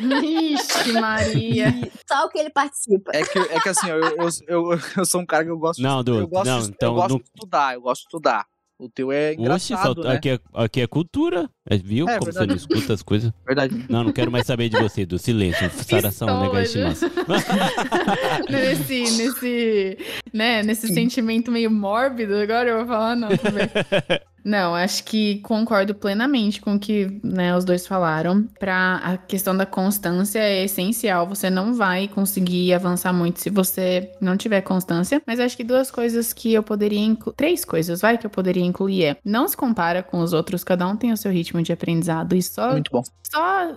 Ixi, Maria. Só o que ele participa. É que, é que assim, eu, eu, eu, eu sou um cara que eu gosto Não, de, Du, eu gosto, não, de- então eu gosto não- de estudar, eu gosto de estudar. O teu é Oxe, engraçado, falta- né? aqui, é, aqui é cultura. É, Viu É, como você verdade. não escuta as coisas? Verdade. Não, não quero mais saber de você, do silêncio. Saração, Pistola, negastimasu. nesse, nesse, né, nesse sentimento meio mórbido, agora eu vou falar, não, bem. Não, acho que concordo plenamente com o que né, os dois falaram. Pra a questão da constância é essencial. Você não vai conseguir avançar muito se você não tiver constância. Mas acho que duas coisas que eu poderia incluir. Três coisas, vai, que eu poderia incluir é. Não se compara com os outros, cada um tem o seu ritmo de aprendizado. E só Muito bom. só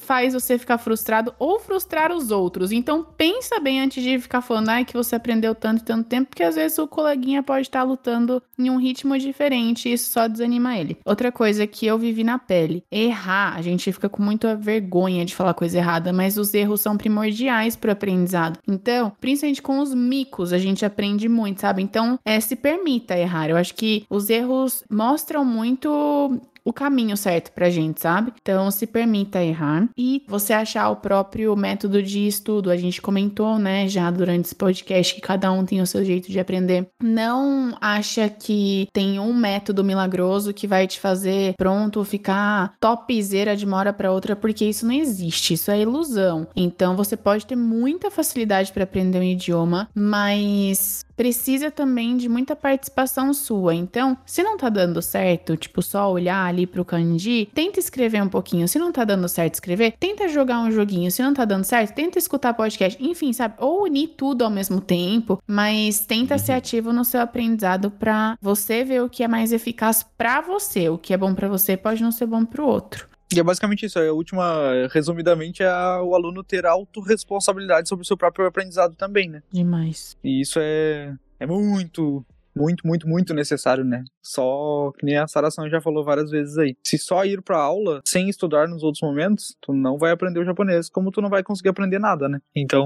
faz você ficar frustrado ou frustrar os outros. Então pensa bem antes de ficar falando ai, que você aprendeu tanto e tanto tempo, porque às vezes o coleguinha pode estar lutando em um ritmo diferente. Isso só desanima ele. Outra coisa que eu vivi na pele, errar, a gente fica com muita vergonha de falar coisa errada, mas os erros são primordiais para o aprendizado. Então, principalmente com os micos, a gente aprende muito, sabe? Então, é, se permita errar. Eu acho que os erros mostram muito o caminho certo pra gente, sabe? Então, se permita errar e você achar o próprio método de estudo. A gente comentou, né, já durante esse podcast que cada um tem o seu jeito de aprender. Não acha que tem um método milagroso que vai te fazer pronto ficar topzera de uma hora para outra, porque isso não existe, isso é ilusão. Então, você pode ter muita facilidade para aprender um idioma, mas precisa também de muita participação sua. Então, se não tá dando certo, tipo, só olhar ali pro kanji, tenta escrever um pouquinho. Se não tá dando certo escrever, tenta jogar um joguinho. Se não tá dando certo, tenta escutar podcast. Enfim, sabe? Ou unir tudo ao mesmo tempo, mas tenta Uhum. ser ativo no seu aprendizado pra você ver o que é mais eficaz pra você. O que é bom pra você pode não ser bom pro outro. E é basicamente isso. A última, resumidamente, é o aluno ter autorresponsabilidade sobre o seu próprio aprendizado também, né? Demais. E isso é, é muito, muito, muito, muito necessário, né? Só que nem a Sara San já falou várias vezes aí. Se só ir pra aula sem estudar nos outros momentos, tu não vai aprender o japonês, como tu não vai conseguir aprender nada, né? Então,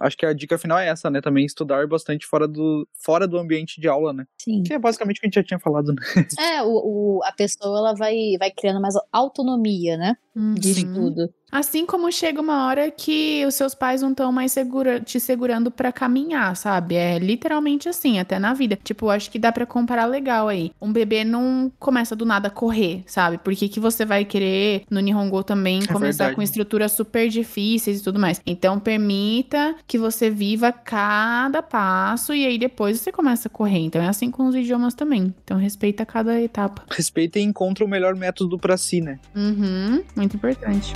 acho que a dica final é essa, né? Também estudar bastante fora do, fora do ambiente de aula, né? Sim. Que é basicamente o que a gente já tinha falado, né? É, o, o- a pessoa ela vai, vai criando mais autonomia, né? De Uhum. estudo. Assim como chega uma hora que os seus pais não estão mais segura- te segurando pra caminhar, sabe? É literalmente assim, até na vida. Tipo, acho que dá pra comparar legal aí. Um bebê não começa do nada a correr, sabe? Por que, você vai querer no Nihongo também É começar verdade. com estruturas super difíceis e tudo mais? Então, permita que você viva cada passo e aí depois você começa a correr. Então, é assim com os idiomas também. Então, respeita cada etapa. Respeita e encontra o melhor método pra si, né? Uhum, muito importante.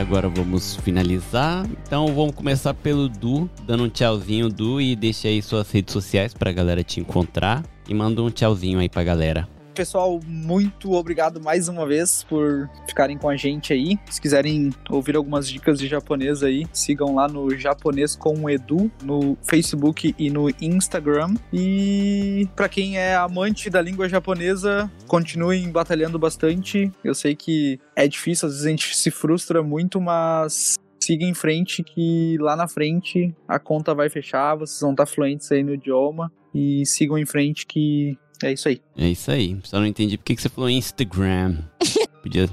Agora vamos finalizar. Então vamos começar pelo Du, dando um tchauzinho, Du, e deixa aí suas redes sociais pra galera te encontrar. E manda um tchauzinho aí pra galera. Pessoal, muito obrigado mais uma vez por ficarem com a gente aí. Se quiserem ouvir algumas dicas de japonês aí, sigam lá no Japonês com Edu no Facebook e no Instagram. E para quem é amante da língua japonesa, continuem batalhando bastante. Eu sei que é difícil, às vezes a gente se frustra muito, mas siga em frente que lá na frente a conta vai fechar, vocês vão estar fluentes aí no idioma e sigam em frente que é isso aí. É isso aí. Só não entendi por que você falou Instagram. Podia.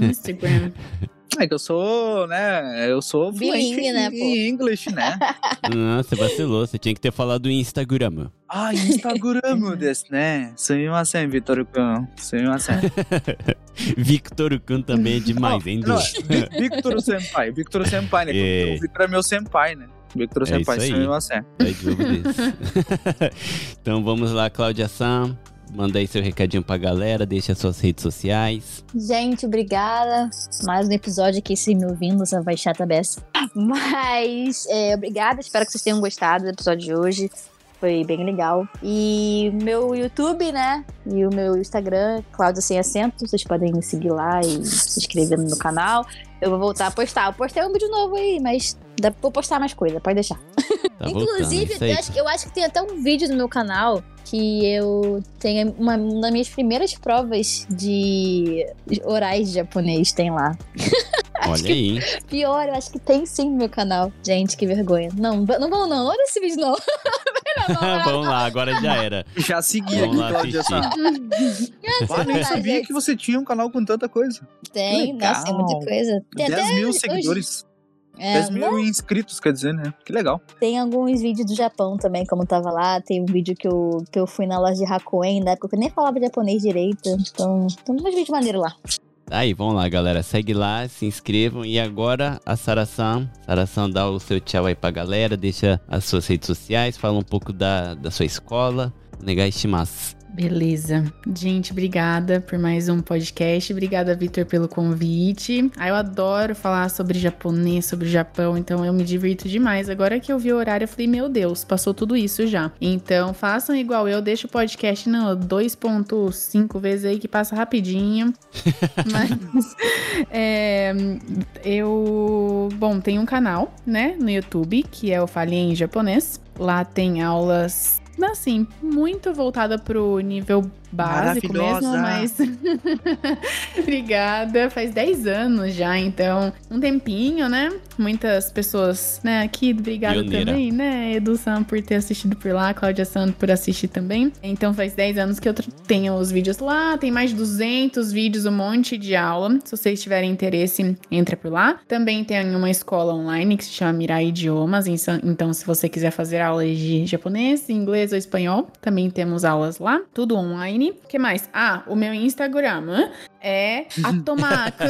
Instagram. É que eu sou, né? Eu sou Bilingue, fluente né, em, English, né? Não, você vacilou. Você tinha que ter falado Instagram. ah, Instagram desu, né? Sumimasen, Vitor Kun. Sumimasen. Victor Kun também é demais, hein, Du? Victor Senpai. Victor Senpai, né? É. O Victor é meu senpai, né? Victor É Senpai, isso aí. Tá de dúvidas. então vamos lá, Cláudia Sam. Manda aí seu recadinho pra galera, deixa suas redes sociais. Gente, obrigada. Mais um episódio aqui, se me ouvindo, essa vai chata beça. Mas, é, obrigada. Espero que vocês tenham gostado do episódio de hoje. Foi bem legal. E meu YouTube, né? E o meu Instagram, Cláudia Sem Acento. Vocês podem me seguir lá e se inscrever no meu canal. Eu vou voltar a postar. Eu postei um vídeo novo aí, mas dá, vou postar mais coisa, pode deixar. Tá Inclusive, voltando, eu acho, eu acho que tem até um vídeo no meu canal que eu tenho uma, uma das minhas primeiras provas de orais de japonês, tem lá. Olha aí? Pior, eu acho que tem sim no meu canal. Gente, que vergonha. Não, não vão não, olha esse vídeo não. Vamos lá, agora já era. Já segui Vamos aqui, lá Cláudia. Sam. Ah, nem sabia gente. que você tinha um canal com tanta coisa. Tem, nossa, tem muita coisa. Tem 10 até mil hoje- seguidores. É, 10 mil inscritos, quer dizer, né? Que legal. Tem alguns vídeos do Japão também, como tava lá. Tem um vídeo que eu, que eu fui na loja de Hakuen, na época que eu nem falava japonês direito. Então, tem uns vídeos maneiros lá. Aí, vamos lá, galera. Segue lá, se inscrevam. E agora, a Sarasan. Sarasan, dá o seu tchau aí pra galera. Deixa as suas redes sociais. Fala um pouco da, da sua escola. Negai shimasu. Beleza. Gente, obrigada por mais um podcast. Obrigada, Vitor, pelo convite. Ah, eu adoro falar sobre japonês, sobre o Japão, então eu me divirto demais. Agora que eu vi o horário, eu falei, meu Deus, passou tudo isso já. Então, façam igual eu, deixa o podcast no 2.5 vezes aí que passa rapidinho. Mas é, eu, bom, tem um canal, né, no YouTube, que é o Fale em Japonês. Lá tem aulas assim, muito voltada pro nível básico mesmo, mas. Obrigada. Faz 10 anos já, então, um tempinho, né? Muitas pessoas, né, aqui, obrigada Pioneira. também, né? Edu Sam por ter assistido por lá, Cláudia Santo por assistir também. Então, faz 10 anos que eu tenho os vídeos lá, tem mais de 200 vídeos, um monte de aula. Se vocês tiverem interesse, entra por lá. Também tem uma escola online que se chama Mirai Idiomas, então- então, se você quiser fazer aulas de japonês, inglês ou espanhol, também temos aulas lá, tudo online. Que mais? Ah, o meu Instagram é atomaco,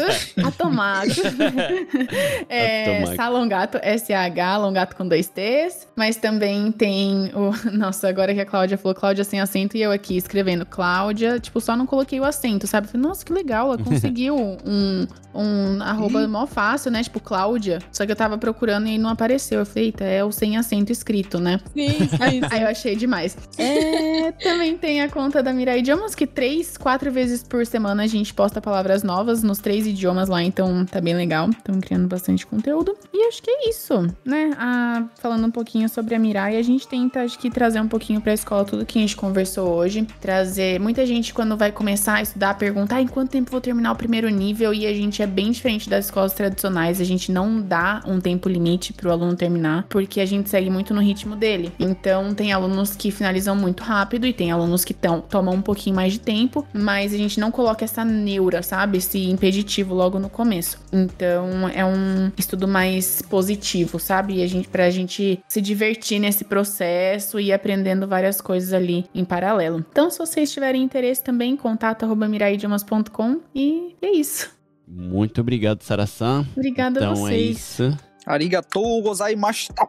atomaco. é Atomaco. Salongato, S-A-H, Longato com dois T's. Mas também tem o. Nossa, agora que a Cláudia falou Cláudia sem acento e eu aqui escrevendo Cláudia, tipo, só não coloquei o acento, sabe? Falei, Nossa, que legal, ela conseguiu um, um arroba mó fácil, né? Tipo, Cláudia. Só que eu tava procurando e não apareceu. Eu falei, eita, é o sem acento escrito, né? Sim, sim, Aí eu achei demais. É, também tem a conta da Mirai Idiomas, que três, quatro vezes por semana a gente posta palavras novas nos três idiomas lá, então tá bem legal. Estamos criando bastante conteúdo. E acho que é isso, né? Ah, falando um pouquinho sobre a Mirai, a gente tenta, acho que, trazer um pouquinho pra escola tudo que a gente conversou hoje. Trazer. Muita gente, quando vai começar a estudar, pergunta: ah, em quanto tempo vou terminar o primeiro nível? E a gente é bem diferente das escolas tradicionais. A gente não dá um tempo limite pro aluno terminar, porque a gente segue muito no ritmo dele. Então, tem alunos que finalizam muito rápido e tem alunos que tão, tomam um pouquinho mais de tempo, mas a gente não coloca essa neura, sabe? Esse impeditivo logo no começo. Então, é um estudo mais positivo, sabe? E a gente, pra gente se divertir nesse processo e ir aprendendo várias coisas ali em paralelo. Então, se vocês tiverem interesse também, contato arroba miraiidiomas.com e é isso. Muito obrigado, Sarasan. Obrigada a Então é vocês. isso. Arigatou gozaimashita.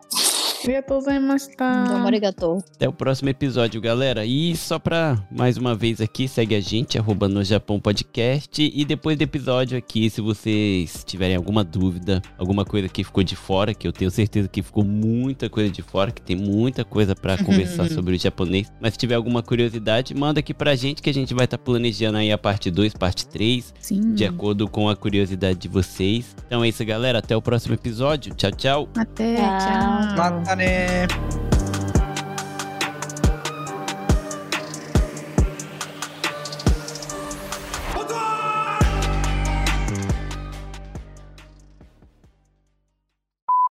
Até o próximo episódio, galera. E só pra mais uma vez aqui, segue a gente, arroba no Japão Podcast. E depois do episódio aqui, se vocês tiverem alguma dúvida, alguma coisa que ficou de fora, que eu tenho certeza que ficou muita coisa de fora, que tem muita coisa pra conversar sobre o japonês. Mas se tiver alguma curiosidade, manda aqui pra gente que a gente vai estar planejando aí a parte 2, parte 3, Sim. de acordo com a curiosidade de vocês. Então é isso, galera. Até o próximo episódio. Tchau, tchau. Até, Tchau. tchau. Né?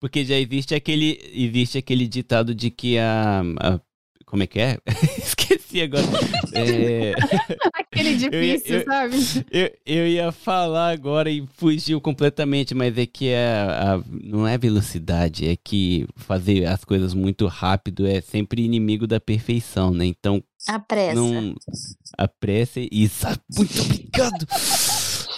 Porque já existe aquele, existe aquele ditado de que a, a- como é que é? Esqueci agora. É, Aquele ia- difícil, eu- sabe? eu, eu ia falar agora e fugiu completamente, mas é que a, a- não é velocidade, é que fazer as coisas muito rápido é sempre inimigo da perfeição, né? Então, A pressa. não a pressa isso. Muito obrigado.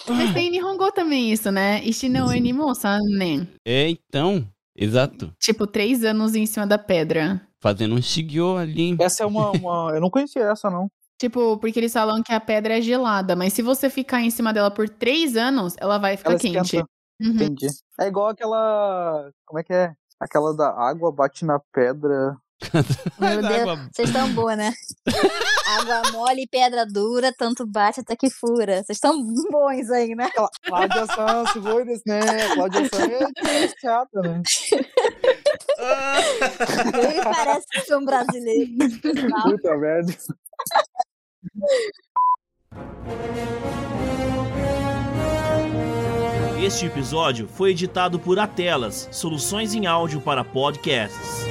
Mas tem Nihongo também isso, né? Ishi no enimosa, né? É, então, exato. Tipo, três anos em cima da pedra. Fazendo um shigyo ali. Essa é uma, uma- Eu não conhecia essa, não. Tipo, porque eles falam que a pedra é gelada, mas se você ficar em cima dela por três anos, ela vai ficar Ela quente. Uhum. Entendi. É igual aquela. Como é que é? Aquela da água bate na pedra. Meu Deus, água- vocês estão boas, né? Água mole e pedra dura, tanto bate até que fura. Vocês estão bons aí, né? Cláudia San, Segures, né? Cláudia San é diferenciada, né? Nem parece que sou um brasileiro. Puta merda. Este episódio foi editado por Atelas, soluções em áudio para podcasts.